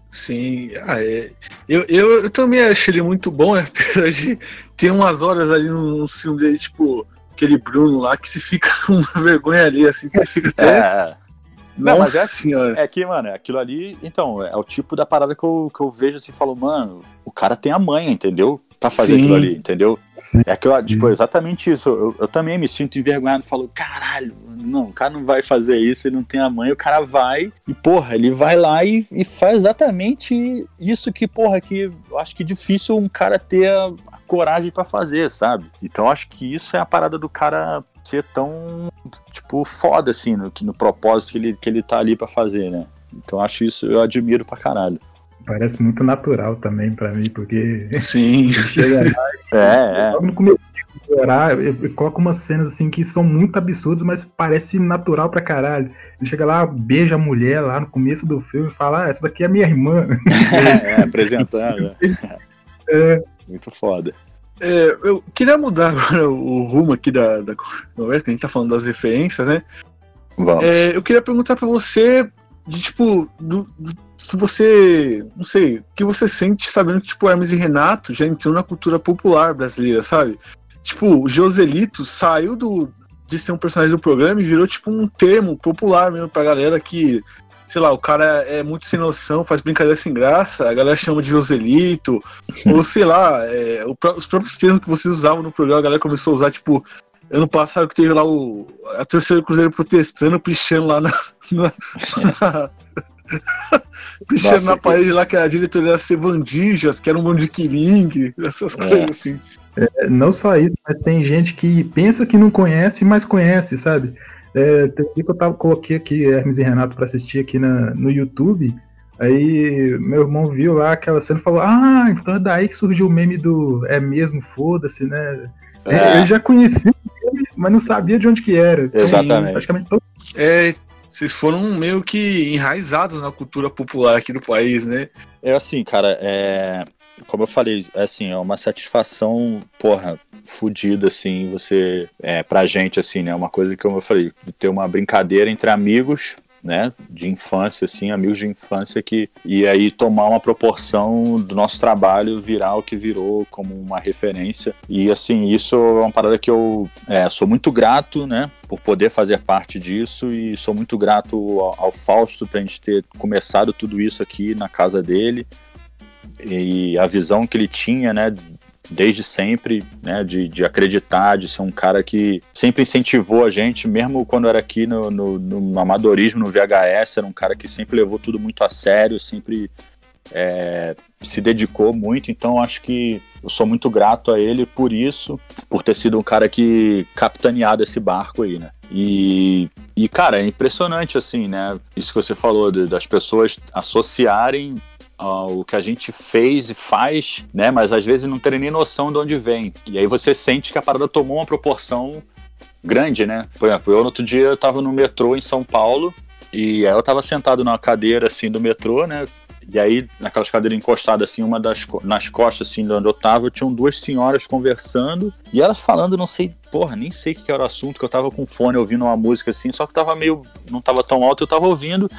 Sim, ah, é. eu, eu, eu também acho ele muito bom, apesar de ter umas horas ali no, filme dele, tipo, aquele Bruno lá, que se fica uma vergonha ali, assim, que você fica até. É. Não, mas é, senhora. é que, mano, aquilo ali, então, é o tipo da parada que eu, que eu vejo assim e falo, mano, o cara tem a manha, entendeu? Pra fazer Sim. aquilo ali, entendeu? Sim. É aquilo, tipo, exatamente isso. Eu, eu também me sinto envergonhado, falo, caralho, não, o cara não vai fazer isso, ele não tem a mãe, o cara vai e, porra, ele vai lá e, e faz exatamente isso que, porra, que eu acho que é difícil um cara ter a, a coragem pra fazer, sabe? Então eu acho que isso é a parada do cara ser tão, tipo, foda, assim, no, no propósito que ele, que ele tá ali pra fazer, né? Então eu acho isso, eu admiro pra caralho. Parece muito natural também pra mim, porque Sim. chega lá É, é. logo no começo, chorar, ele coloca umas cenas assim que são muito absurdas, mas parece natural pra caralho. Ele chega lá, beija a mulher lá no começo do filme e fala: Ah, essa daqui é minha irmã. É, apresentando. É. Muito foda. É, eu queria mudar agora o rumo aqui da, da conversa, que a gente tá falando das referências, né? Vamos. É, eu queria perguntar pra você, de tipo, do- do- se você, não sei, o que você sente sabendo que, tipo, Hermes e Renato já entrou na cultura popular brasileira, sabe? Tipo, o Joselito saiu do, de ser um personagem do programa e virou, tipo, um termo popular mesmo pra galera que, sei lá, o cara é muito sem noção, faz brincadeira sem graça, a galera chama de Joselito, ou sei lá, é, os próprios termos que vocês usavam no programa, a galera começou a usar, tipo, ano passado que teve lá o, a torcida do Cruzeiro protestando, pichando lá na. na, na pichando Nossa, na que- parede lá que a diretoria ia ser Vandijas, que era um monte de Kiling, essas É. coisas assim. É, Não só isso, mas tem gente que pensa que não conhece, mas conhece, sabe? É, tem um que eu tava, coloquei aqui Hermes e Renato pra assistir aqui na, no YouTube. Aí meu irmão viu lá aquela cena e falou: Ah, então é daí que surgiu o meme do é mesmo, foda-se, né? É. Ele já conhecia o meme, mas não sabia de onde que era. Exatamente. Praticamente todo É, vocês foram meio que enraizados na cultura popular aqui do país, né? É assim, cara, é. Como eu falei, é assim, é uma satisfação, porra, fodida, assim, você. É, pra gente, assim, né? Uma coisa que, eu falei, de ter uma brincadeira entre amigos, né? De infância, assim, amigos de infância que. E aí tomar uma proporção do nosso trabalho virar o que virou como uma referência. E, assim, isso é uma parada que eu é, sou muito grato, né? Por poder fazer parte disso e sou muito grato ao, ao Fausto pra gente ter começado tudo isso aqui na casa dele e a visão que ele tinha, né, desde sempre, né, de, de acreditar, de ser um cara que sempre incentivou a gente, mesmo quando era aqui no, no, no amadorismo, no VHS, era um cara que sempre levou tudo muito a sério, sempre é, se dedicou muito, então acho que eu sou muito grato a ele por isso, por ter sido um cara que capitaneado esse barco aí, né. E, e, cara, é impressionante, assim, né? Isso que você falou, de- das pessoas associarem ao que a gente fez e faz, né? Mas às vezes não terem nem noção de onde vem. E aí você sente que a parada tomou uma proporção grande, né? Por exemplo, eu no outro dia eu tava no metrô em São Paulo e aí eu tava sentado numa cadeira assim do metrô, né? E aí, naquelas cadeiras encostadas, assim, uma das nas costas, assim, de onde eu tava, tinham duas senhoras conversando, e elas falando, não sei, porra, nem sei o que que era o assunto, que eu tava com fone ouvindo uma música assim, só que tava meio. não tava tão alto, eu tava ouvindo.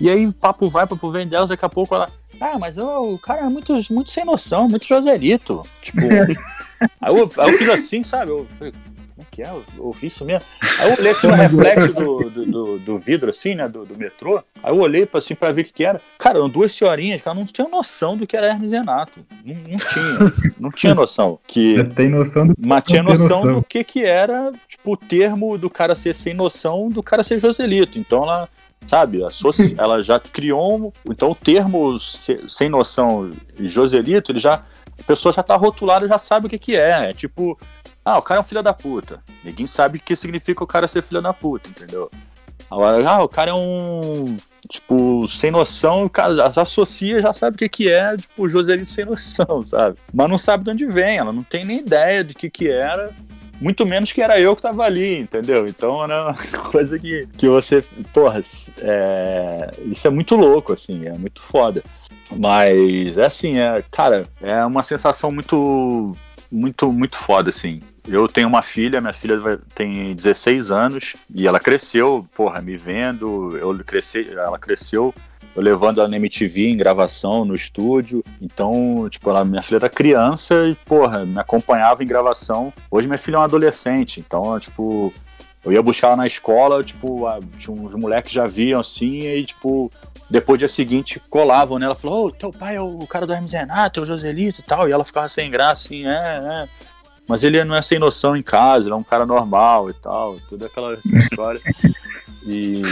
E aí, papo vai, papo vem delas, daqui a pouco ela. Ah, mas ô, o cara é muito, muito sem noção, muito Joselito. Tipo. aí, eu, aí eu fiz assim, sabe? Eu falei, como é que é? Eu ouvi isso mesmo. Aí eu olhei assim no reflexo do, do, do- do vidro, assim, né? Do, do metrô. Aí eu olhei pra, assim, pra ver o que, que era. Cara, eram duas senhorinhas elas não tinham noção do que era Hermes e Renato. Não, não tinha. Não tinha noção. Que Mas tem noção do mas tinha noção, noção. do que que era, tipo, o termo do cara ser sem noção, do cara ser Joselito. Então ela, sabe, associ... ela já criou, um... então o termo se- sem noção Joselito, ele já, a pessoa já tá rotulada, já sabe o que que é. É tipo, ah, o cara é um filho da puta. Ninguém sabe o que significa o cara ser filho da puta, entendeu? Agora, ah, o cara é um, tipo, sem noção, o cara as associa, já sabe o que que é, tipo, Joselito sem noção, sabe? Mas não sabe de onde vem, ela não tem nem ideia de que que era, muito menos que era eu que tava ali, entendeu? Então era uma coisa que, que você, porra, é, isso é muito louco, assim, é muito foda. Mas é assim, é, cara, é uma sensação muito, muito, muito foda, assim. Eu tenho uma filha, minha filha tem 16 anos e ela cresceu, porra, me vendo, eu cresci, ela cresceu eu levando ela na MTV em gravação, no estúdio. Então, tipo, ela, minha filha era criança e, porra, me acompanhava em gravação. Hoje minha filha é uma adolescente, então, tipo, eu ia buscar ela na escola, tipo, a- uns moleques já viam assim, e tipo, depois dia seguinte colavam nela, falou, ô, teu pai é o cara do Hermes Renato, é o Joselito e tal, e ela ficava sem graça, assim, é, é. Mas ele não é sem noção em casa, ele é um cara normal e tal, toda aquela história. E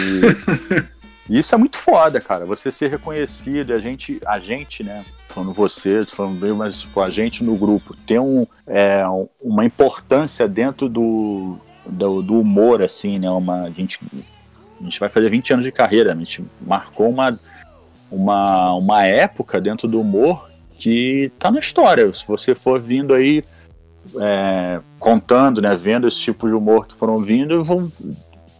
e isso é muito foda, cara. Você ser reconhecido, a gente, a gente, né? Falando você, falando bem, mas tipo, a gente no grupo ter um, é, um- uma importância dentro do, do, do humor, assim, né? Uma, a, gente, a gente vai fazer 20 anos de carreira, a gente marcou uma, uma, uma época dentro do humor que tá na história. Se você for vindo aí é, contando, né, vendo esse tipo de humor que foram vindo, vão,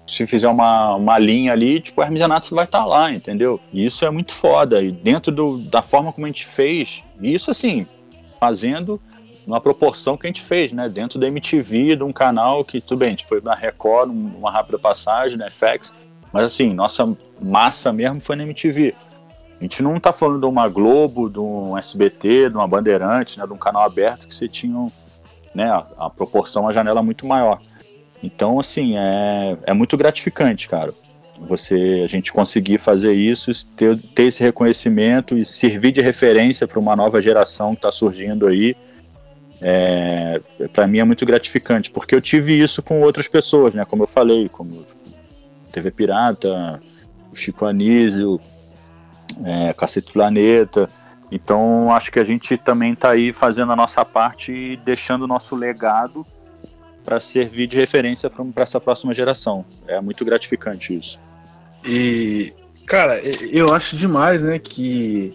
se fizer uma, uma linha ali, tipo, o Hermes Renato vai estar lá, entendeu? E isso é muito foda. E dentro do, da forma como a gente fez, isso assim, fazendo numa proporção que a gente fez, né? Dentro da MTV, de um canal que, tudo bem, a gente foi na Record, uma rápida passagem, na FX, mas assim, nossa massa mesmo foi na MTV. A gente não tá falando de uma Globo, de um SBT, de uma Bandeirante, né? De um canal aberto que você tinha, né? A, a proporção, a janela muito maior. Então, assim, é, é muito gratificante, cara. Você, a gente conseguir fazer isso, ter, ter esse reconhecimento e servir de referência para uma nova geração que está surgindo aí, é, para mim é muito gratificante, porque eu tive isso com outras pessoas, né? Como eu falei, como TV Pirata, o Chico Anísio, é, Cacete Planeta. Então, acho que a gente também está aí fazendo a nossa parte e deixando o nosso legado para servir de referência para essa próxima geração. É muito gratificante isso. E, cara, eu acho demais, né, que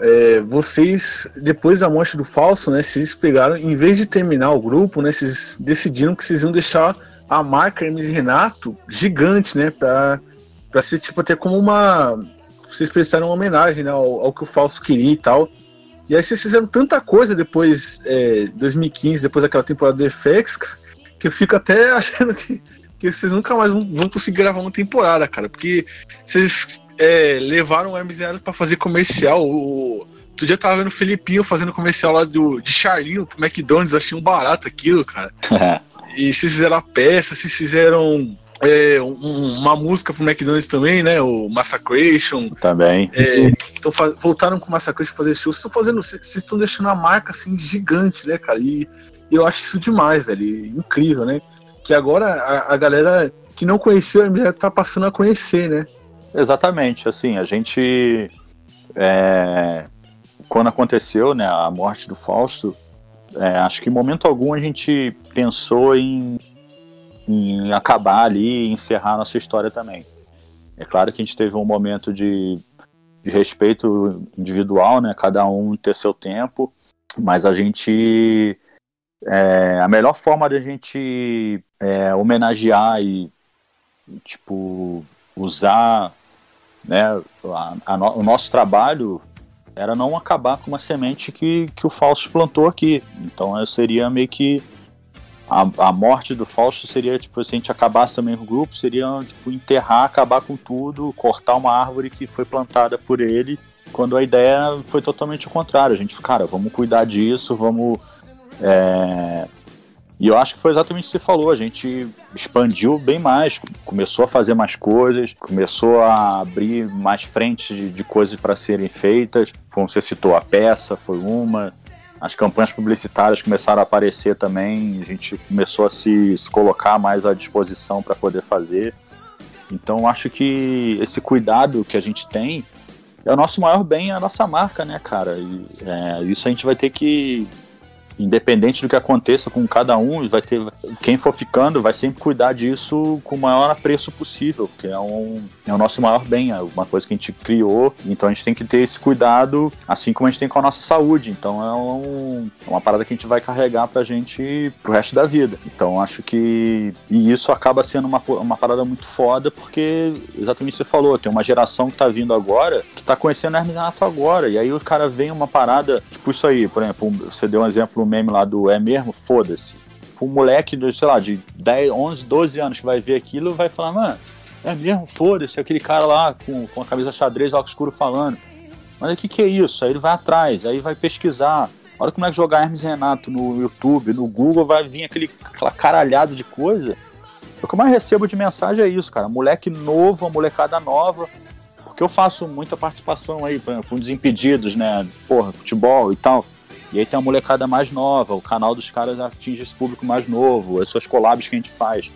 é, vocês, depois da morte do Falso, né, vocês pegaram, em vez de terminar o grupo, né, vocês decidiram que vocês iam deixar a marca Hermes e Renato gigante, né, pra ser, tipo, até como uma... Vocês prestaram uma homenagem, né, ao, ao que o Falso queria e tal. E aí vocês fizeram tanta coisa depois, é, 2015, depois daquela temporada do FX, cara, que eu fico até achando que, que vocês nunca mais vão, vão conseguir gravar uma temporada, cara. Porque vocês é, levaram o Hermes Renato pra fazer comercial. O, outro dia eu tava vendo o Felipinho fazendo comercial lá do, de Charlinho pro McDonald's, eu achei um barato aquilo, cara. E vocês fizeram a peça, vocês fizeram é, um- uma música pro McDonald's também, né? O Massacration. Também. É, então voltaram com o Massacration fazer show. Vocês estão fazendo. Vocês estão deixando a marca assim gigante, né, cara? E eu acho isso demais, velho. Incrível, né? Que agora a, a galera que não conheceu a MDR tá passando a conhecer, né? Exatamente, assim, a gente é, quando aconteceu, né, a morte do Fausto, é, acho que em momento algum a gente pensou em, em acabar ali e encerrar nossa história também. É claro que a gente teve um momento de, de respeito individual, né, cada um ter seu tempo, mas a gente é, a melhor forma da gente é, homenagear e tipo usar né, a- a no- o nosso trabalho era não acabar com uma semente que, que o Fausto plantou aqui. Então eu seria meio que a, a morte do Fausto seria tipo se a gente acabasse também com o grupo, seria tipo enterrar, acabar com tudo, cortar uma árvore que foi plantada por ele, quando a ideia foi totalmente o contrário. A gente, cara, vamos cuidar disso, vamos é, e eu acho que foi exatamente o que você falou. A gente expandiu bem mais, começou a fazer mais coisas, começou a abrir mais frentes de, de coisas para serem feitas. Como você citou, a peça foi uma. As campanhas publicitárias começaram a aparecer também. A gente começou a se, se colocar mais à disposição para poder fazer. Então acho que esse cuidado que a gente tem é o nosso maior bem, é a nossa marca, né, cara? E, é, isso a gente vai ter que independente do que aconteça com cada um, vai ter quem for ficando vai sempre cuidar disso com o maior apreço possível, porque é, um, é o nosso maior bem, é uma coisa que a gente criou, então a gente tem que ter esse cuidado, assim como a gente tem com a nossa saúde. Então é um- é uma parada que a gente vai carregar pra gente pro resto da vida. Então acho que e isso acaba sendo uma, uma parada muito foda, porque exatamente o que você falou, tem uma geração que tá vindo agora que tá conhecendo Hermes e Renato agora, e aí o cara vem uma parada, tipo isso aí, por exemplo, você deu um exemplo, o meme lá do É Mesmo, foda-se. Um moleque, de, sei lá, de 10, 11, 12 anos que vai ver aquilo vai falar, mano, é mesmo, foda-se, aquele cara lá com, com a camisa xadrez, óculos escuro falando. Mas o que, que é isso? Aí ele vai atrás, aí vai pesquisar. A hora que o moleque jogar Hermes Renato no YouTube, no Google, vai vir aquele, aquela caralhada de coisa. O que eu mais recebo de mensagem é isso, cara. Moleque novo, molecada nova. Porque eu faço muita participação aí, com Desimpedidos, né? Porra, futebol e tal. E aí tem a molecada mais nova, o canal dos caras atinge esse público mais novo, as suas collabs que a gente faz.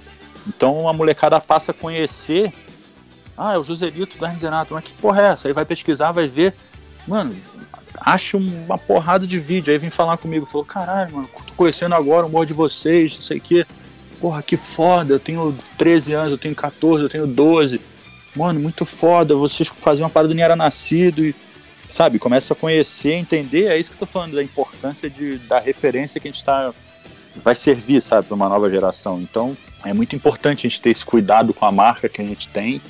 Então a molecada passa a conhecer. Ah, é o Joselito do Renato, mas que porra é essa? Aí vai pesquisar, vai ver. Mano, acha uma porrada de vídeo. Aí vem falar comigo, falou: caralho, mano, tô conhecendo agora o humor de vocês, não sei o quê. Porra, que foda, eu tenho 13 anos, eu tenho 14, eu tenho 12. Mano, muito foda, vocês faziam uma parada nem era nascido e, sabe, começa a conhecer, entender. É isso que eu tô falando, da importância de, da referência que a gente tá vai servir, sabe, para uma nova geração. Então, é muito importante a gente ter esse cuidado com a marca que a gente tem,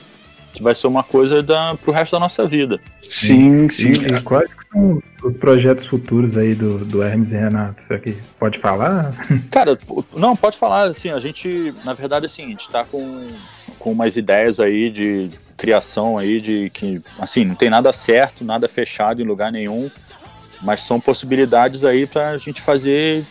que vai ser uma coisa da, pro resto da nossa vida. Sim, sim. E quais são os projetos futuros aí do, do Hermes e Renato? Isso aqui pode falar? Cara, não, pode falar, assim, a gente, na verdade, assim, a gente tá com, com umas ideias aí de criação aí de que, assim, não tem nada certo, nada fechado em lugar nenhum, mas são possibilidades aí pra gente fazer,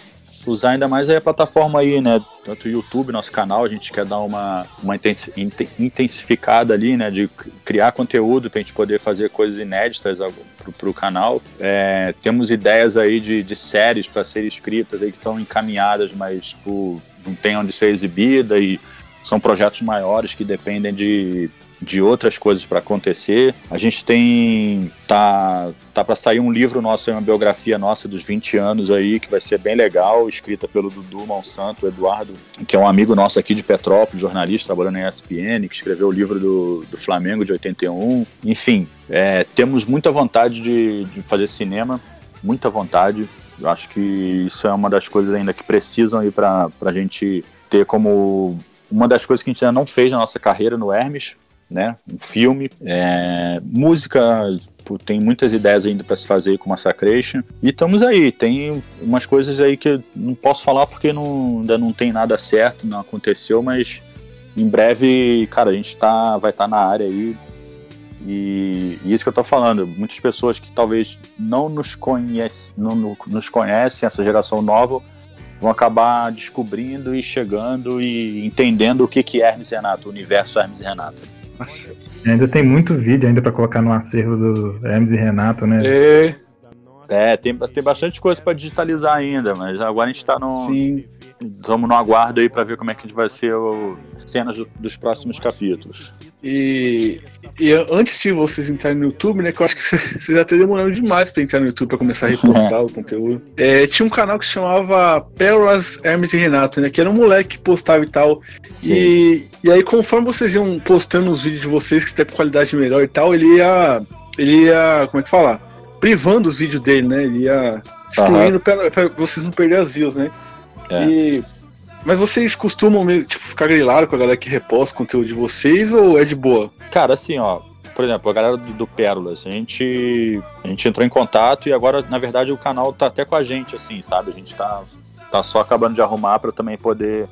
usar ainda mais a plataforma aí, né, tanto o YouTube, nosso canal, a gente quer dar uma, uma intensi- inte- intensificada ali, né, de criar conteúdo pra gente poder fazer coisas inéditas pro, pro canal. É, temos ideias aí de, de séries para ser escritas aí que estão encaminhadas, mas tipo, não tem onde ser exibida e são projetos maiores que dependem de, de outras coisas para acontecer. A gente tem tá tá para sair um livro nosso, uma biografia nossa dos 20 anos aí, que vai ser bem legal, escrita pelo Dudu Monsanto, Eduardo, que é um amigo nosso aqui de Petrópolis, jornalista, trabalhando na ESPN, que escreveu o livro do, do Flamengo de 81. Enfim, é, temos muita vontade de, de fazer cinema, muita vontade. Eu acho que isso é uma das coisas ainda que precisam aí para a gente ter como uma das coisas que a gente ainda não fez na nossa carreira no Hermes, né? Um filme, é, música, pô, tem muitas ideias ainda para se fazer com Massacration. E estamos aí, tem umas coisas aí que eu não posso falar porque não, ainda não tem nada certo, não aconteceu, mas em breve, cara, a gente tá, vai estar na área aí. E, e isso que eu tô falando, muitas pessoas que talvez não nos conhecem, não no- nos conhecem, essa geração nova, vão acabar descobrindo e chegando e entendendo o que que é Hermes Renato, o universo Hermes e Renato. ainda tem muito vídeo ainda pra colocar no acervo do Hermes e Renato, né? É, É, tem, tem bastante coisa para digitalizar ainda, mas agora a gente tá no, sim. estamos no aguardo aí para ver como é que vai ser o cenas do- dos próximos capítulos. E, e antes de vocês entrarem no YouTube, né? Que eu acho que vocês até demoraram demais pra entrar no YouTube pra começar a repostar o conteúdo. É, tinha um canal que se chamava Pérolas Hermes e Renato, né? Que era um moleque que postava e tal. E, e aí, conforme vocês iam postando os vídeos de vocês, que tem qualidade melhor e tal, ele ia. Ele ia. Como é que fala? Privando os vídeos dele, né? Ele ia excluindo pra, pra vocês não perderem as views, né? É. E- mas vocês costumam tipo, ficar grilado com a galera que reposta o conteúdo de vocês ou é de boa? Cara, assim, ó, por exemplo, a galera do, do Pérolas, a gente, a gente entrou em contato e agora, na verdade, o canal tá até com a gente, assim, sabe? A gente tá, tá só acabando de arrumar para também poder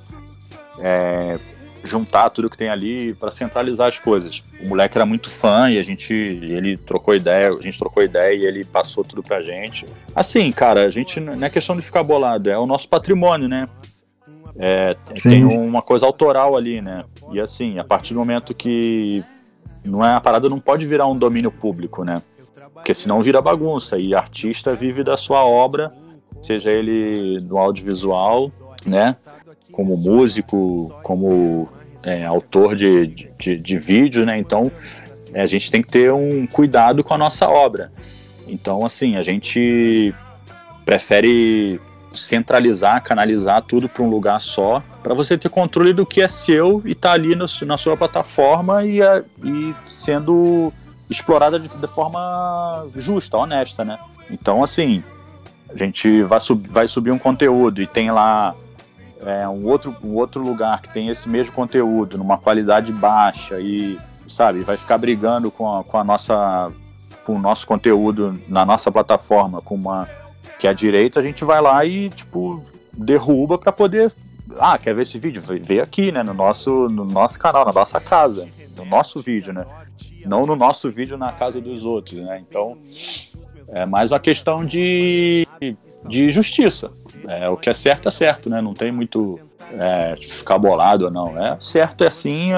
é, juntar tudo que tem ali para centralizar as coisas. O moleque era muito fã e a gente, ele trocou ideia, a gente trocou ideia e ele passou tudo pra gente. Assim, cara, a gente não é questão de ficar bolado, é o nosso patrimônio, né? É, tem uma coisa autoral ali, né? E assim, a partir do momento que não é a parada não pode virar um domínio público, né? Porque senão vira bagunça e artista vive da sua obra, seja ele no audiovisual, né? Como músico, como é, autor de, de, de vídeo, né? Então é, a gente tem que ter um cuidado com a nossa obra. Então, assim, a gente prefere centralizar, canalizar tudo para um lugar só, para você ter controle do que é seu e tá ali no, na sua plataforma e, e sendo explorada de, de forma justa, honesta, né? Então, assim, a gente vai, sub, vai subir um conteúdo e tem lá é, um, outro, um outro lugar que tem esse mesmo conteúdo numa qualidade baixa e, sabe, vai ficar brigando com a, com a nossa com o nosso conteúdo na nossa plataforma com uma que é a direita, a gente vai lá e, tipo, derruba para poder. Ah, quer ver esse vídeo? Vê aqui, né? No nosso, no nosso canal, na nossa casa. No nosso vídeo, né? Não no nosso vídeo na casa dos outros, né? Então, é mais uma questão de, de justiça. É, o que é certo é certo, né? Não tem muito é, ficar bolado ou não. É certo, é assim.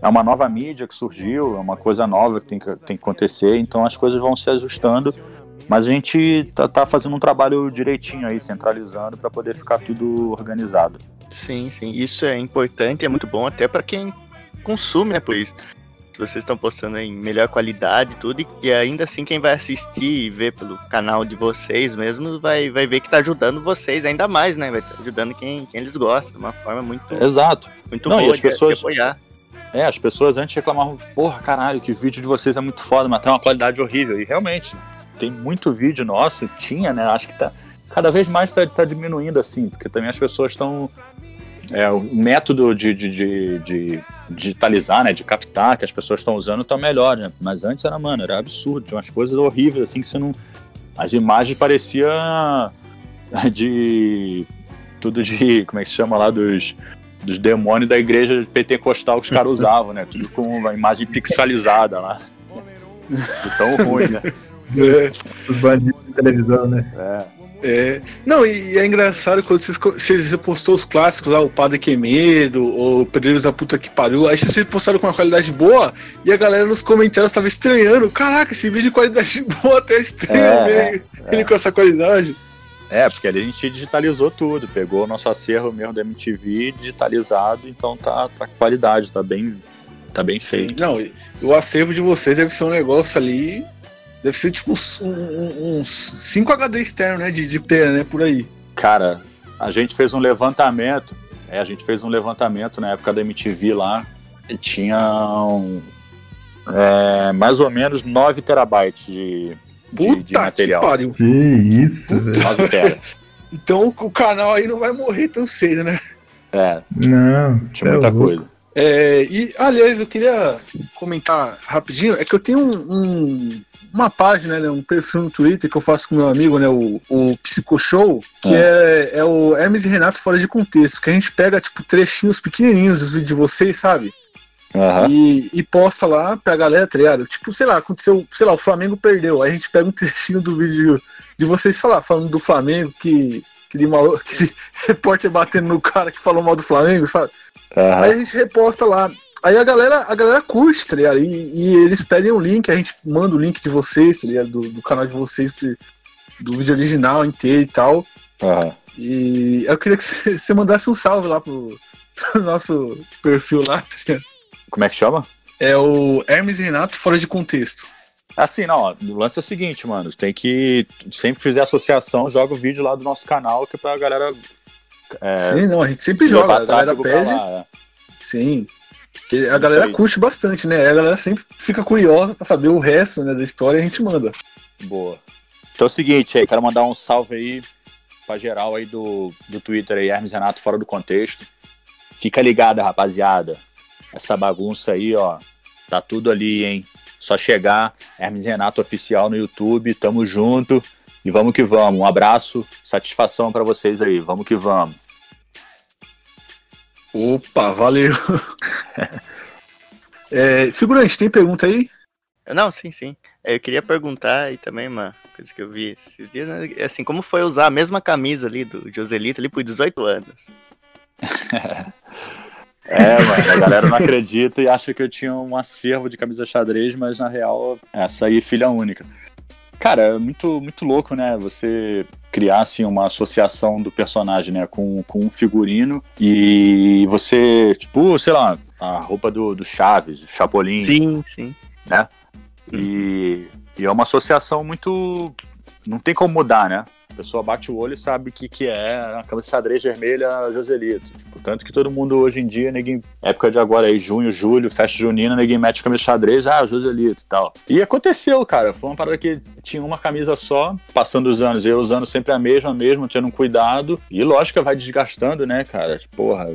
É uma nova mídia que surgiu, é uma coisa nova que tem que, tem que acontecer, então as coisas vão se ajustando mas a gente tá, tá fazendo um trabalho direitinho aí, centralizando, para poder ficar tudo organizado. Sim, sim. Isso é importante, é muito bom até para quem consome, né? Pois se vocês estão postando em melhor qualidade e tudo, e ainda assim quem vai assistir e ver pelo canal de vocês mesmo vai, vai ver que tá ajudando vocês ainda mais, né? Vai estar ajudando quem, quem eles gostam, de uma forma muito, Exato. muito Não, e boa as de- de pessoas- apoiar. É, as pessoas antes reclamavam, porra, caralho, que vídeo de vocês é muito foda, mas tem uma qualidade horrível. E realmente, tem muito vídeo nosso, tinha, né? Acho que tá. cada vez mais está tá diminuindo assim, porque também as pessoas estão. É, o método de, de, de, de digitalizar, né, de captar que as pessoas estão usando tá melhor, né? Mas antes era, mano, era absurdo, tinha umas coisas horríveis assim que você não. As imagens pareciam de. Tudo de. Como é que se chama lá? Dos, dos demônios da igreja pentecostal que os caras usavam, né? Tudo com uma imagem pixelizada lá. De tão ruim, né? Os bandidos de televisão, né? É. É. Não, e é engraçado quando vocês, vocês repostou os clássicos lá, o Padre Que Medo, ou Pedreiros da Puta que Pariu, aí vocês postaram com uma qualidade boa e a galera nos comentários tava estranhando. Caraca, esse vídeo de qualidade boa até estranho É, meio. Ele com essa qualidade. É, porque ali a gente digitalizou tudo, pegou o nosso acervo mesmo da MTV digitalizado, então tá, tá qualidade, tá bem, tá bem feito. Não, o acervo de vocês deve ser um negócio ali. Deve ser tipo uns, um- uns 5 HD externo, né? De, de tera, né? Por aí. Cara, a gente fez um levantamento, é, a gente fez um levantamento na época da MTV lá, e tinham é, mais ou menos 9 terabytes de, de, Puta de que material. pariu. Que isso, velho. 9 tera. Então o canal aí não vai morrer tão cedo, né? É, Não, tinha é muita louco. coisa. É, e, aliás, eu queria comentar rapidinho, é que eu tenho um, um- uma página, né, um perfil no Twitter que eu faço com meu amigo, né, o, o Psico Show, que é. É, o Hermes e Renato Fora de Contexto, que a gente pega, tipo, trechinhos pequenininhos dos vídeos de vocês, sabe? Aham. E, e posta lá pra galera, tá ligado? Tipo, sei lá, aconteceu, sei lá, o Flamengo perdeu, aí a gente pega um trechinho do vídeo de vocês falar, falando do Flamengo, que aquele maluco, aquele repórter batendo no cara que falou mal do Flamengo, sabe? Aham. Aí a gente reposta lá. Aí a galera, a galera curte, tá ligado? E, e eles pedem um link, a gente manda o link de vocês, tá ligado? Do, do canal de vocês, do vídeo original inteiro e tal. aham. E eu queria que você mandasse um salve lá pro, pro nosso perfil lá, tá ligado? Como é que chama? É o Hermes Renato fora de contexto. Assim, não, o lance é o seguinte, mano, você tem que, sempre que fizer associação, joga o vídeo lá do nosso canal, que é pra galera é, Sim, não, a gente sempre joga, a galera pede. lá, é. Sim. Porque a galera curte bastante, né? A galera sempre fica curiosa pra saber o resto né, da história e a gente manda. Boa. Então é o seguinte, aí, quero mandar um salve aí pra geral aí do, do Twitter aí, Hermes Renato fora do contexto. Fica ligada, rapaziada. Essa bagunça aí, ó, tá tudo ali, hein? Só chegar, Hermes Renato oficial no YouTube, tamo junto e vamos que vamos. Um abraço, satisfação pra vocês aí, vamos que vamos. Opa, valeu. É, figurante, tem pergunta aí? Não, sim, sim. É, Eu queria perguntar e também uma coisa que eu vi esses dias, né? assim, como foi usar a mesma camisa ali do Joselito ali por 18 anos? É, mano, a galera não acredita e acha que eu tinha um acervo de camisa xadrez, mas na real, essa aí é filha única. Cara, é muito, muito louco, né? Você criar assim, uma associação do personagem, né? Com, com um figurino e você, tipo, sei lá, a roupa do, do Chaves, do Chapolin. Sim, sim. E, e é uma associação muito. Não tem como mudar, né? A pessoa bate o olho e sabe o que, que é a camisa xadrez vermelha Joselito. Tipo, tanto que todo mundo hoje em dia, ninguém. Época de agora aí, junho, julho, festa junina, ninguém mete camisa xadrez, ah, Joselito e tal. E aconteceu, cara. Foi uma parada que tinha uma camisa só, passando os anos, eu usando sempre a mesma, mesmo, tendo um cuidado. E lógico que vai desgastando, né, cara? Tipo, porra,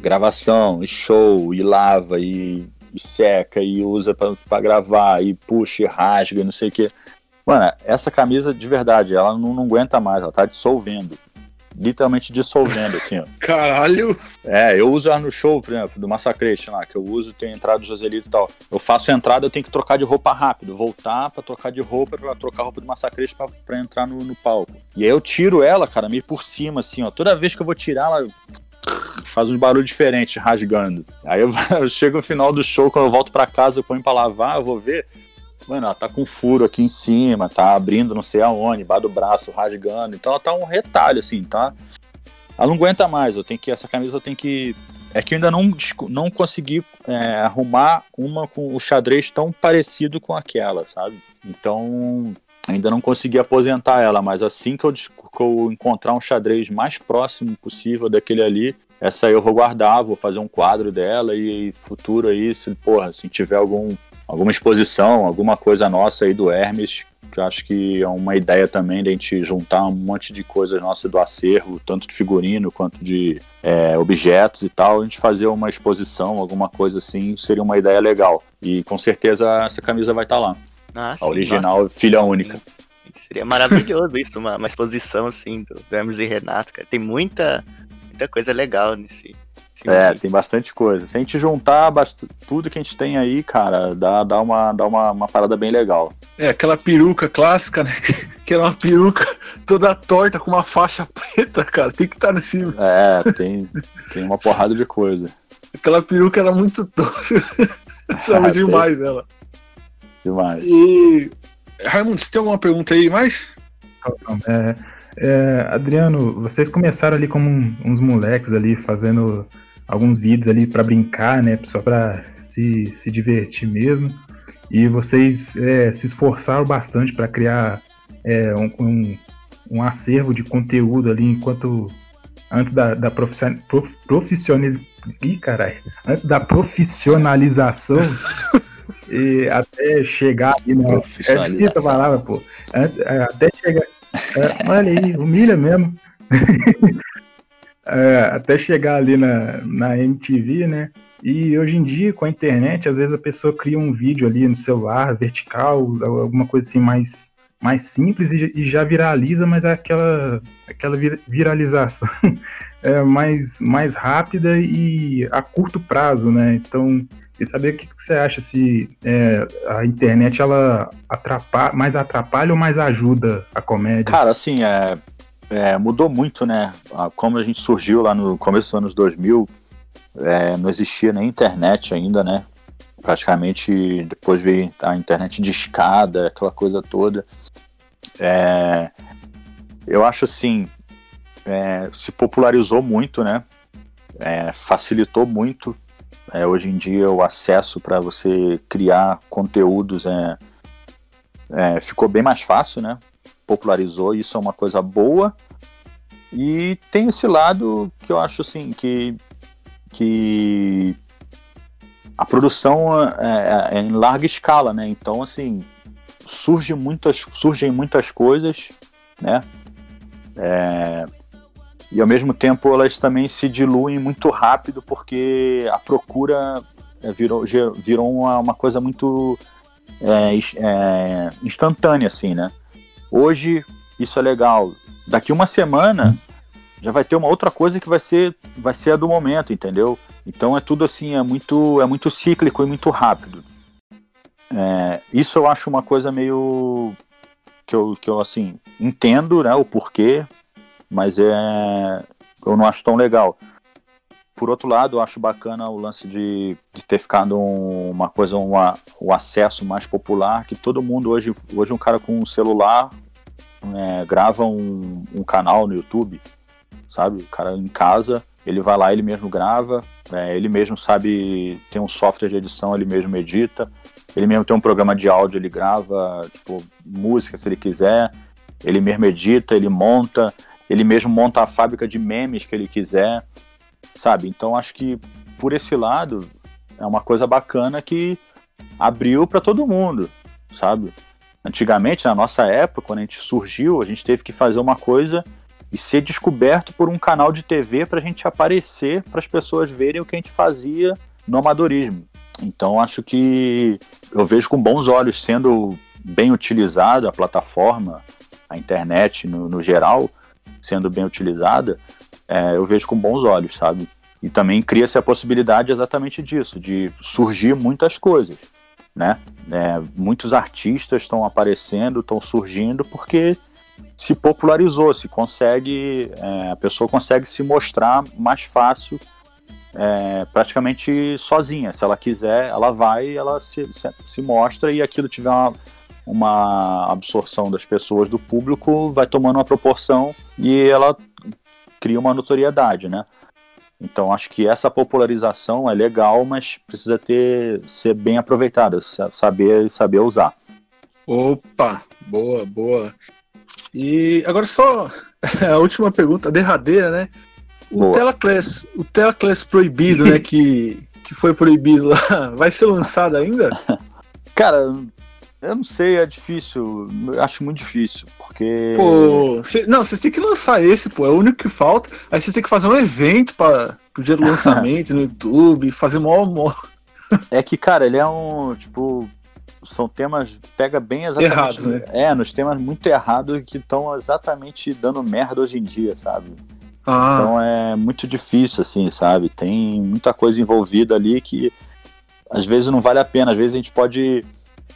gravação, e show, e lava, e, e seca, e usa pra gravar, e puxa, e rasga, e não sei o quê. Mano, essa camisa de verdade, ela não, não aguenta mais, ela tá dissolvendo. Literalmente dissolvendo, assim, ó. Caralho. É, eu uso ela no show, por exemplo, do Massacration lá, que eu uso, tem entrada do Joselito e tal. Eu faço a entrada, eu tenho que trocar de roupa rápido, voltar pra trocar de roupa, pra trocar a roupa do Massacration pra, pra entrar no, no palco. E aí eu tiro ela, cara, meio por cima, assim, ó. Toda vez que eu vou tirar, ela faz um barulho diferente, rasgando. Aí eu, eu chego no final do show, quando eu volto pra casa, eu ponho pra lavar, eu vou ver. Mano, ela tá com furo aqui em cima, tá abrindo não sei aonde, embaixo do braço, rasgando. Então ela tá um retalho, assim, tá? Ela não aguenta mais, eu tenho que. Essa camisa eu tenho que. É que eu ainda não, não consegui é, arrumar uma com o xadrez tão parecido com aquela, sabe? Então, ainda não consegui aposentar ela, mas assim que eu, que eu encontrar um xadrez mais próximo possível daquele ali, essa aí eu vou guardar, vou fazer um quadro dela e, futuro aí, se, porra, se tiver algum, alguma exposição, alguma coisa nossa aí do Hermes, que eu acho que é uma ideia também de a gente juntar um monte de coisas nossas do acervo, tanto de figurino quanto de é, objetos e tal, a gente fazer uma exposição, alguma coisa assim, seria uma ideia legal. E com certeza essa camisa vai estar lá. Ah, A original, filha única. nossa, seria maravilhoso isso, uma, uma exposição assim do, do Hermes e Renato, cara. Tem muita, muita coisa legal nesse. É, tem bastante coisa. Se a gente juntar bast- tudo que a gente tem aí, cara, dá, dá, uma, dá uma, uma parada bem legal. É, aquela peruca clássica, né? Que era uma peruca toda torta com uma faixa preta, cara. Tem que estar nesse. É, tem, tem uma porrada de coisa. Aquela peruca era muito doce. Achava Ah, demais ela. Demais. E. Raimundo, você tem alguma pergunta aí mais? É, é, Adriano, vocês começaram ali como um- uns moleques ali, fazendo alguns vídeos ali pra brincar, né? Só pra se, se divertir mesmo. E vocês é, se esforçaram bastante pra criar é, um, um, um acervo de conteúdo ali enquanto. Antes da, da profission- prof- profissional... Ih, caralho. Antes da profissionalização e até chegar ali na. É difícil a palavra, pô. É, Até chegar. É, olha aí, humilha mesmo. É, até chegar ali na, na MTV, né? E hoje em dia, com a internet, às vezes a pessoa cria um vídeo ali no celular, vertical, alguma coisa assim mais, mais simples e, já- e já viraliza, mas é aquela, aquela vir- viralização é mais, mais rápida e a curto prazo, né? Então, e saber o que, que você acha se é, a internet ela atrapalha, mais atrapalha ou mais ajuda a comédia? Cara, assim, é, é, mudou muito, né? Como a gente surgiu lá no começo dos anos 2000, é, não existia nem internet ainda, né? Praticamente depois veio a internet de escada, aquela coisa toda. É, eu acho assim, é, se popularizou muito, né? É, facilitou muito. É, hoje em dia o acesso para você criar conteúdos é, ficou bem mais fácil, né? Popularizou, isso é uma coisa boa. E tem esse lado que eu acho assim que que a produção é, é em larga escala, né? Então assim surge muitas surgem muitas coisas, né? É, e ao mesmo tempo elas também se diluem muito rápido porque a procura é, virou virou uma, uma coisa muito é, é, instantânea assim, né? Hoje isso é legal. Daqui uma semana já vai ter uma outra coisa que vai ser vai ser a do momento, entendeu? Então é tudo assim, é muito é muito cíclico e muito rápido. É, isso eu acho uma coisa meio que eu, que eu assim entendo, né, o porquê, mas é eu não acho tão legal. Por outro lado, eu acho bacana o lance de, de ter ficado um- uma coisa, o acesso mais popular, que todo mundo hoje, hoje um cara com um celular é, grava um, um canal no YouTube, sabe? O cara em casa, ele vai lá, ele mesmo grava, é, ele mesmo sabe, tem um software de edição, ele mesmo edita, ele mesmo tem um programa de áudio, ele grava, tipo, música se ele quiser, ele mesmo edita, ele monta, ele mesmo monta a fábrica de memes que ele quiser, sabe? Então acho que por esse lado é uma coisa bacana que abriu para todo mundo, sabe? Antigamente, na nossa época, quando a gente surgiu, a gente teve que fazer uma coisa e ser descoberto por um canal de TV para a gente aparecer, para as pessoas verem o que a gente fazia no amadorismo. Então acho que eu vejo com bons olhos sendo bem utilizada a plataforma, a internet no, no geral, sendo bem utilizada, é, eu vejo com bons olhos, sabe? E também cria-se a possibilidade exatamente disso, de surgir muitas coisas, né? É, muitos artistas estão aparecendo, estão surgindo porque se popularizou, se consegue, é, a pessoa consegue se mostrar mais fácil, é, praticamente sozinha. Se ela quiser, ela vai, ela se, se, se mostra e aquilo tiver uma, uma absorção das pessoas, do público, vai tomando uma proporção e ela cria uma notoriedade, né? Então acho que essa popularização é legal, mas precisa ter ser bem aproveitada, sa- saber saber usar. Opa, boa, boa. E agora só a última pergunta, a derradeira, né? O Boa. Telaclass, o Telaclass proibido, né? Que, que foi proibido lá, vai ser lançado ainda? Cara, Eu não sei, é difícil. Eu acho muito difícil, porque. Pô, cê- não, vocês têm que lançar esse, pô. É o único que falta. Aí vocês têm que fazer um evento para pro dia do lançamento no YouTube, fazer mó, mó É que, cara, ele é um. Tipo. São temas. Pega bem exatamente. Errados, né? É, nos temas muito errados que estão exatamente dando merda hoje em dia, sabe? Ah, Então é muito difícil, assim, sabe? Tem muita coisa envolvida ali que às vezes não vale a pena. Às vezes a gente pode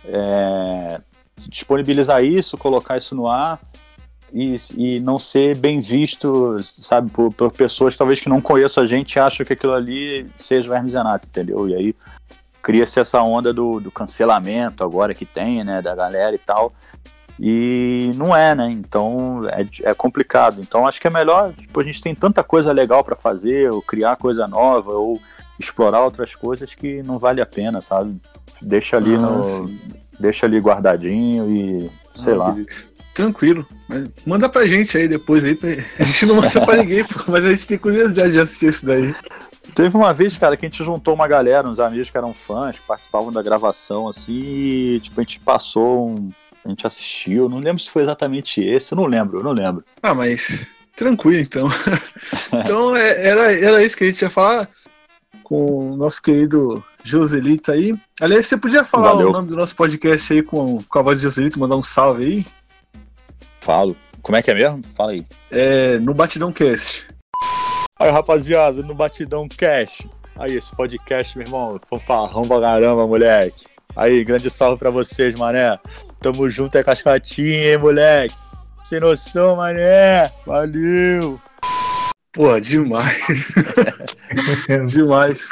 é, disponibilizar isso, colocar isso no ar e, e não ser bem visto, sabe, por, por pessoas talvez que não conheçam a gente e acham que aquilo ali seja o Hermes Renato, entendeu? E aí cria-se essa onda do, do cancelamento agora que tem, né, da galera e tal. E não é, né? Então é, é complicado. Então acho que é melhor, tipo, a gente tem tanta coisa legal para fazer, ou criar coisa nova, ou explorar outras coisas que não vale a pena, sabe? Deixa ali Ah, no. sim. Deixa ali guardadinho e. sei Ah, lá. Tranquilo. Mas manda pra gente aí depois aí. pra- A gente não manda pra ninguém, pô, mas a gente tem curiosidade de assistir isso daí. Teve uma vez, cara, que a gente juntou uma galera, uns amigos que eram fãs, que participavam da gravação, assim, e, tipo, a gente passou um. A gente assistiu, não lembro se foi exatamente esse, não lembro, eu não lembro. Ah, mas tranquilo então. então é- era, era isso que a gente ia falar com o nosso querido Joselito aí. Aliás, você podia falar Valeu. o nome do nosso podcast aí com, com a voz de Joselito, mandar um salve aí? Falo. Como é que é mesmo? Fala aí. É, no Batidão Cast. Aí, rapaziada, no Batidão Cash. Aí, esse podcast, meu irmão, fanfarrão pra caramba, moleque. Aí, grande salve pra vocês, mané. Tamo junto, é cascatinha, hein, moleque. Sem noção, mané. Valeu. Porra, demais. demais.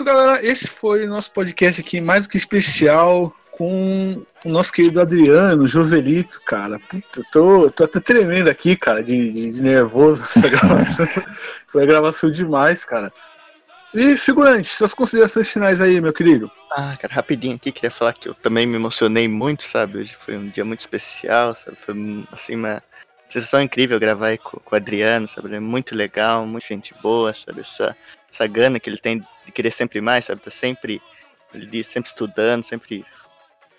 Isso, galera. Esse foi o nosso podcast aqui, mais do que especial, com o nosso querido Adriano, Joselito, cara. Puta, tô, tô até tremendo aqui, cara, de, de- de nervoso nessa gravação. foi gravação demais, cara. E, figurante, suas considerações finais aí, meu querido. Ah, cara, rapidinho aqui, queria falar que eu também me emocionei muito, sabe? Hoje foi um dia muito especial, sabe? Foi, assim, uma sensação incrível gravar com, com o Adriano, sabe? Ele é muito legal, muita gente boa, sabe? Essa, essa gana que ele tem de querer sempre mais, sabe? Tá sempre, ele diz, sempre estudando, sempre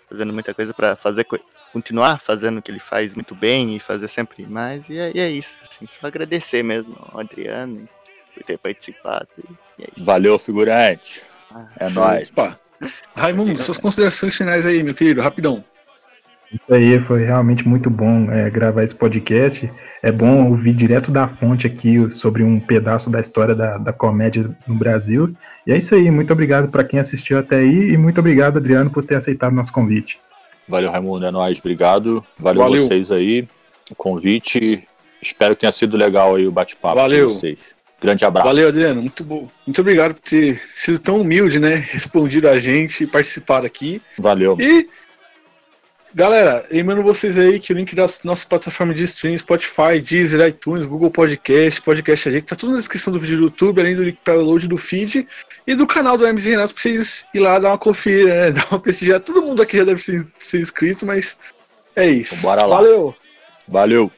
fazendo muita coisa pra fazer, co- continuar fazendo o que ele faz muito bem e fazer sempre mais. E é, e é isso, assim, só agradecer mesmo ao Adriano por ter participado. E é isso. Valeu, figurante. Ah, É nóis. Opa. Raimundo, suas considerações finais aí, meu querido, rapidão. Isso aí foi realmente muito bom é, gravar esse podcast. É bom ouvir direto da fonte aqui sobre um pedaço da história da, da comédia no Brasil. E é isso aí. Muito obrigado para quem assistiu até aí e muito obrigado, Adriano, por ter aceitado nosso convite. Valeu, Raimundo. É nóis. Obrigado. Valeu, Valeu. vocês aí. O convite. Espero que tenha sido legal aí o bate-papo Valeu. com vocês. Grande abraço. Valeu, Adriano. Muito bom. Muito obrigado por ter sido tão humilde, né? Respondido a gente e participado aqui. Valeu. E, galera, lembrando vocês aí que o link da nossa plataforma de streaming, Spotify, Deezer, iTunes, Google Podcast, Podcast AG, tá tudo na descrição do vídeo do YouTube, além do link para download do feed e do canal do MZ Renato, pra vocês ir lá dar uma conferida, né? Dar uma pesquisada. Todo mundo aqui já deve ser, ser inscrito, mas é isso. Bora lá. Valeu! Valeu.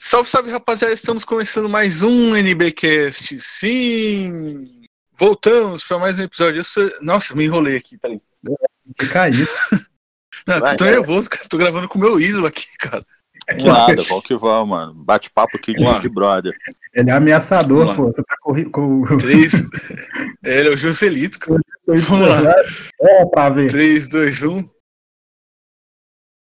Salve, salve, rapaziada. Estamos começando mais um NBcast. Sim! Voltamos para mais um episódio. Eu sou... Nossa, me enrolei aqui, peraí. Fica isso. Não, Vai, tô vai. nervoso, cara. Tô gravando com o meu ídolo aqui, cara. Que nada, vamos que vamos, mano. Bate-papo aqui de, de brother. Ele é ameaçador, pô. Você tá correndo com Três. Ele é o Joselito, cara. Vamos lá. É, pra ver. 3, 2, 1.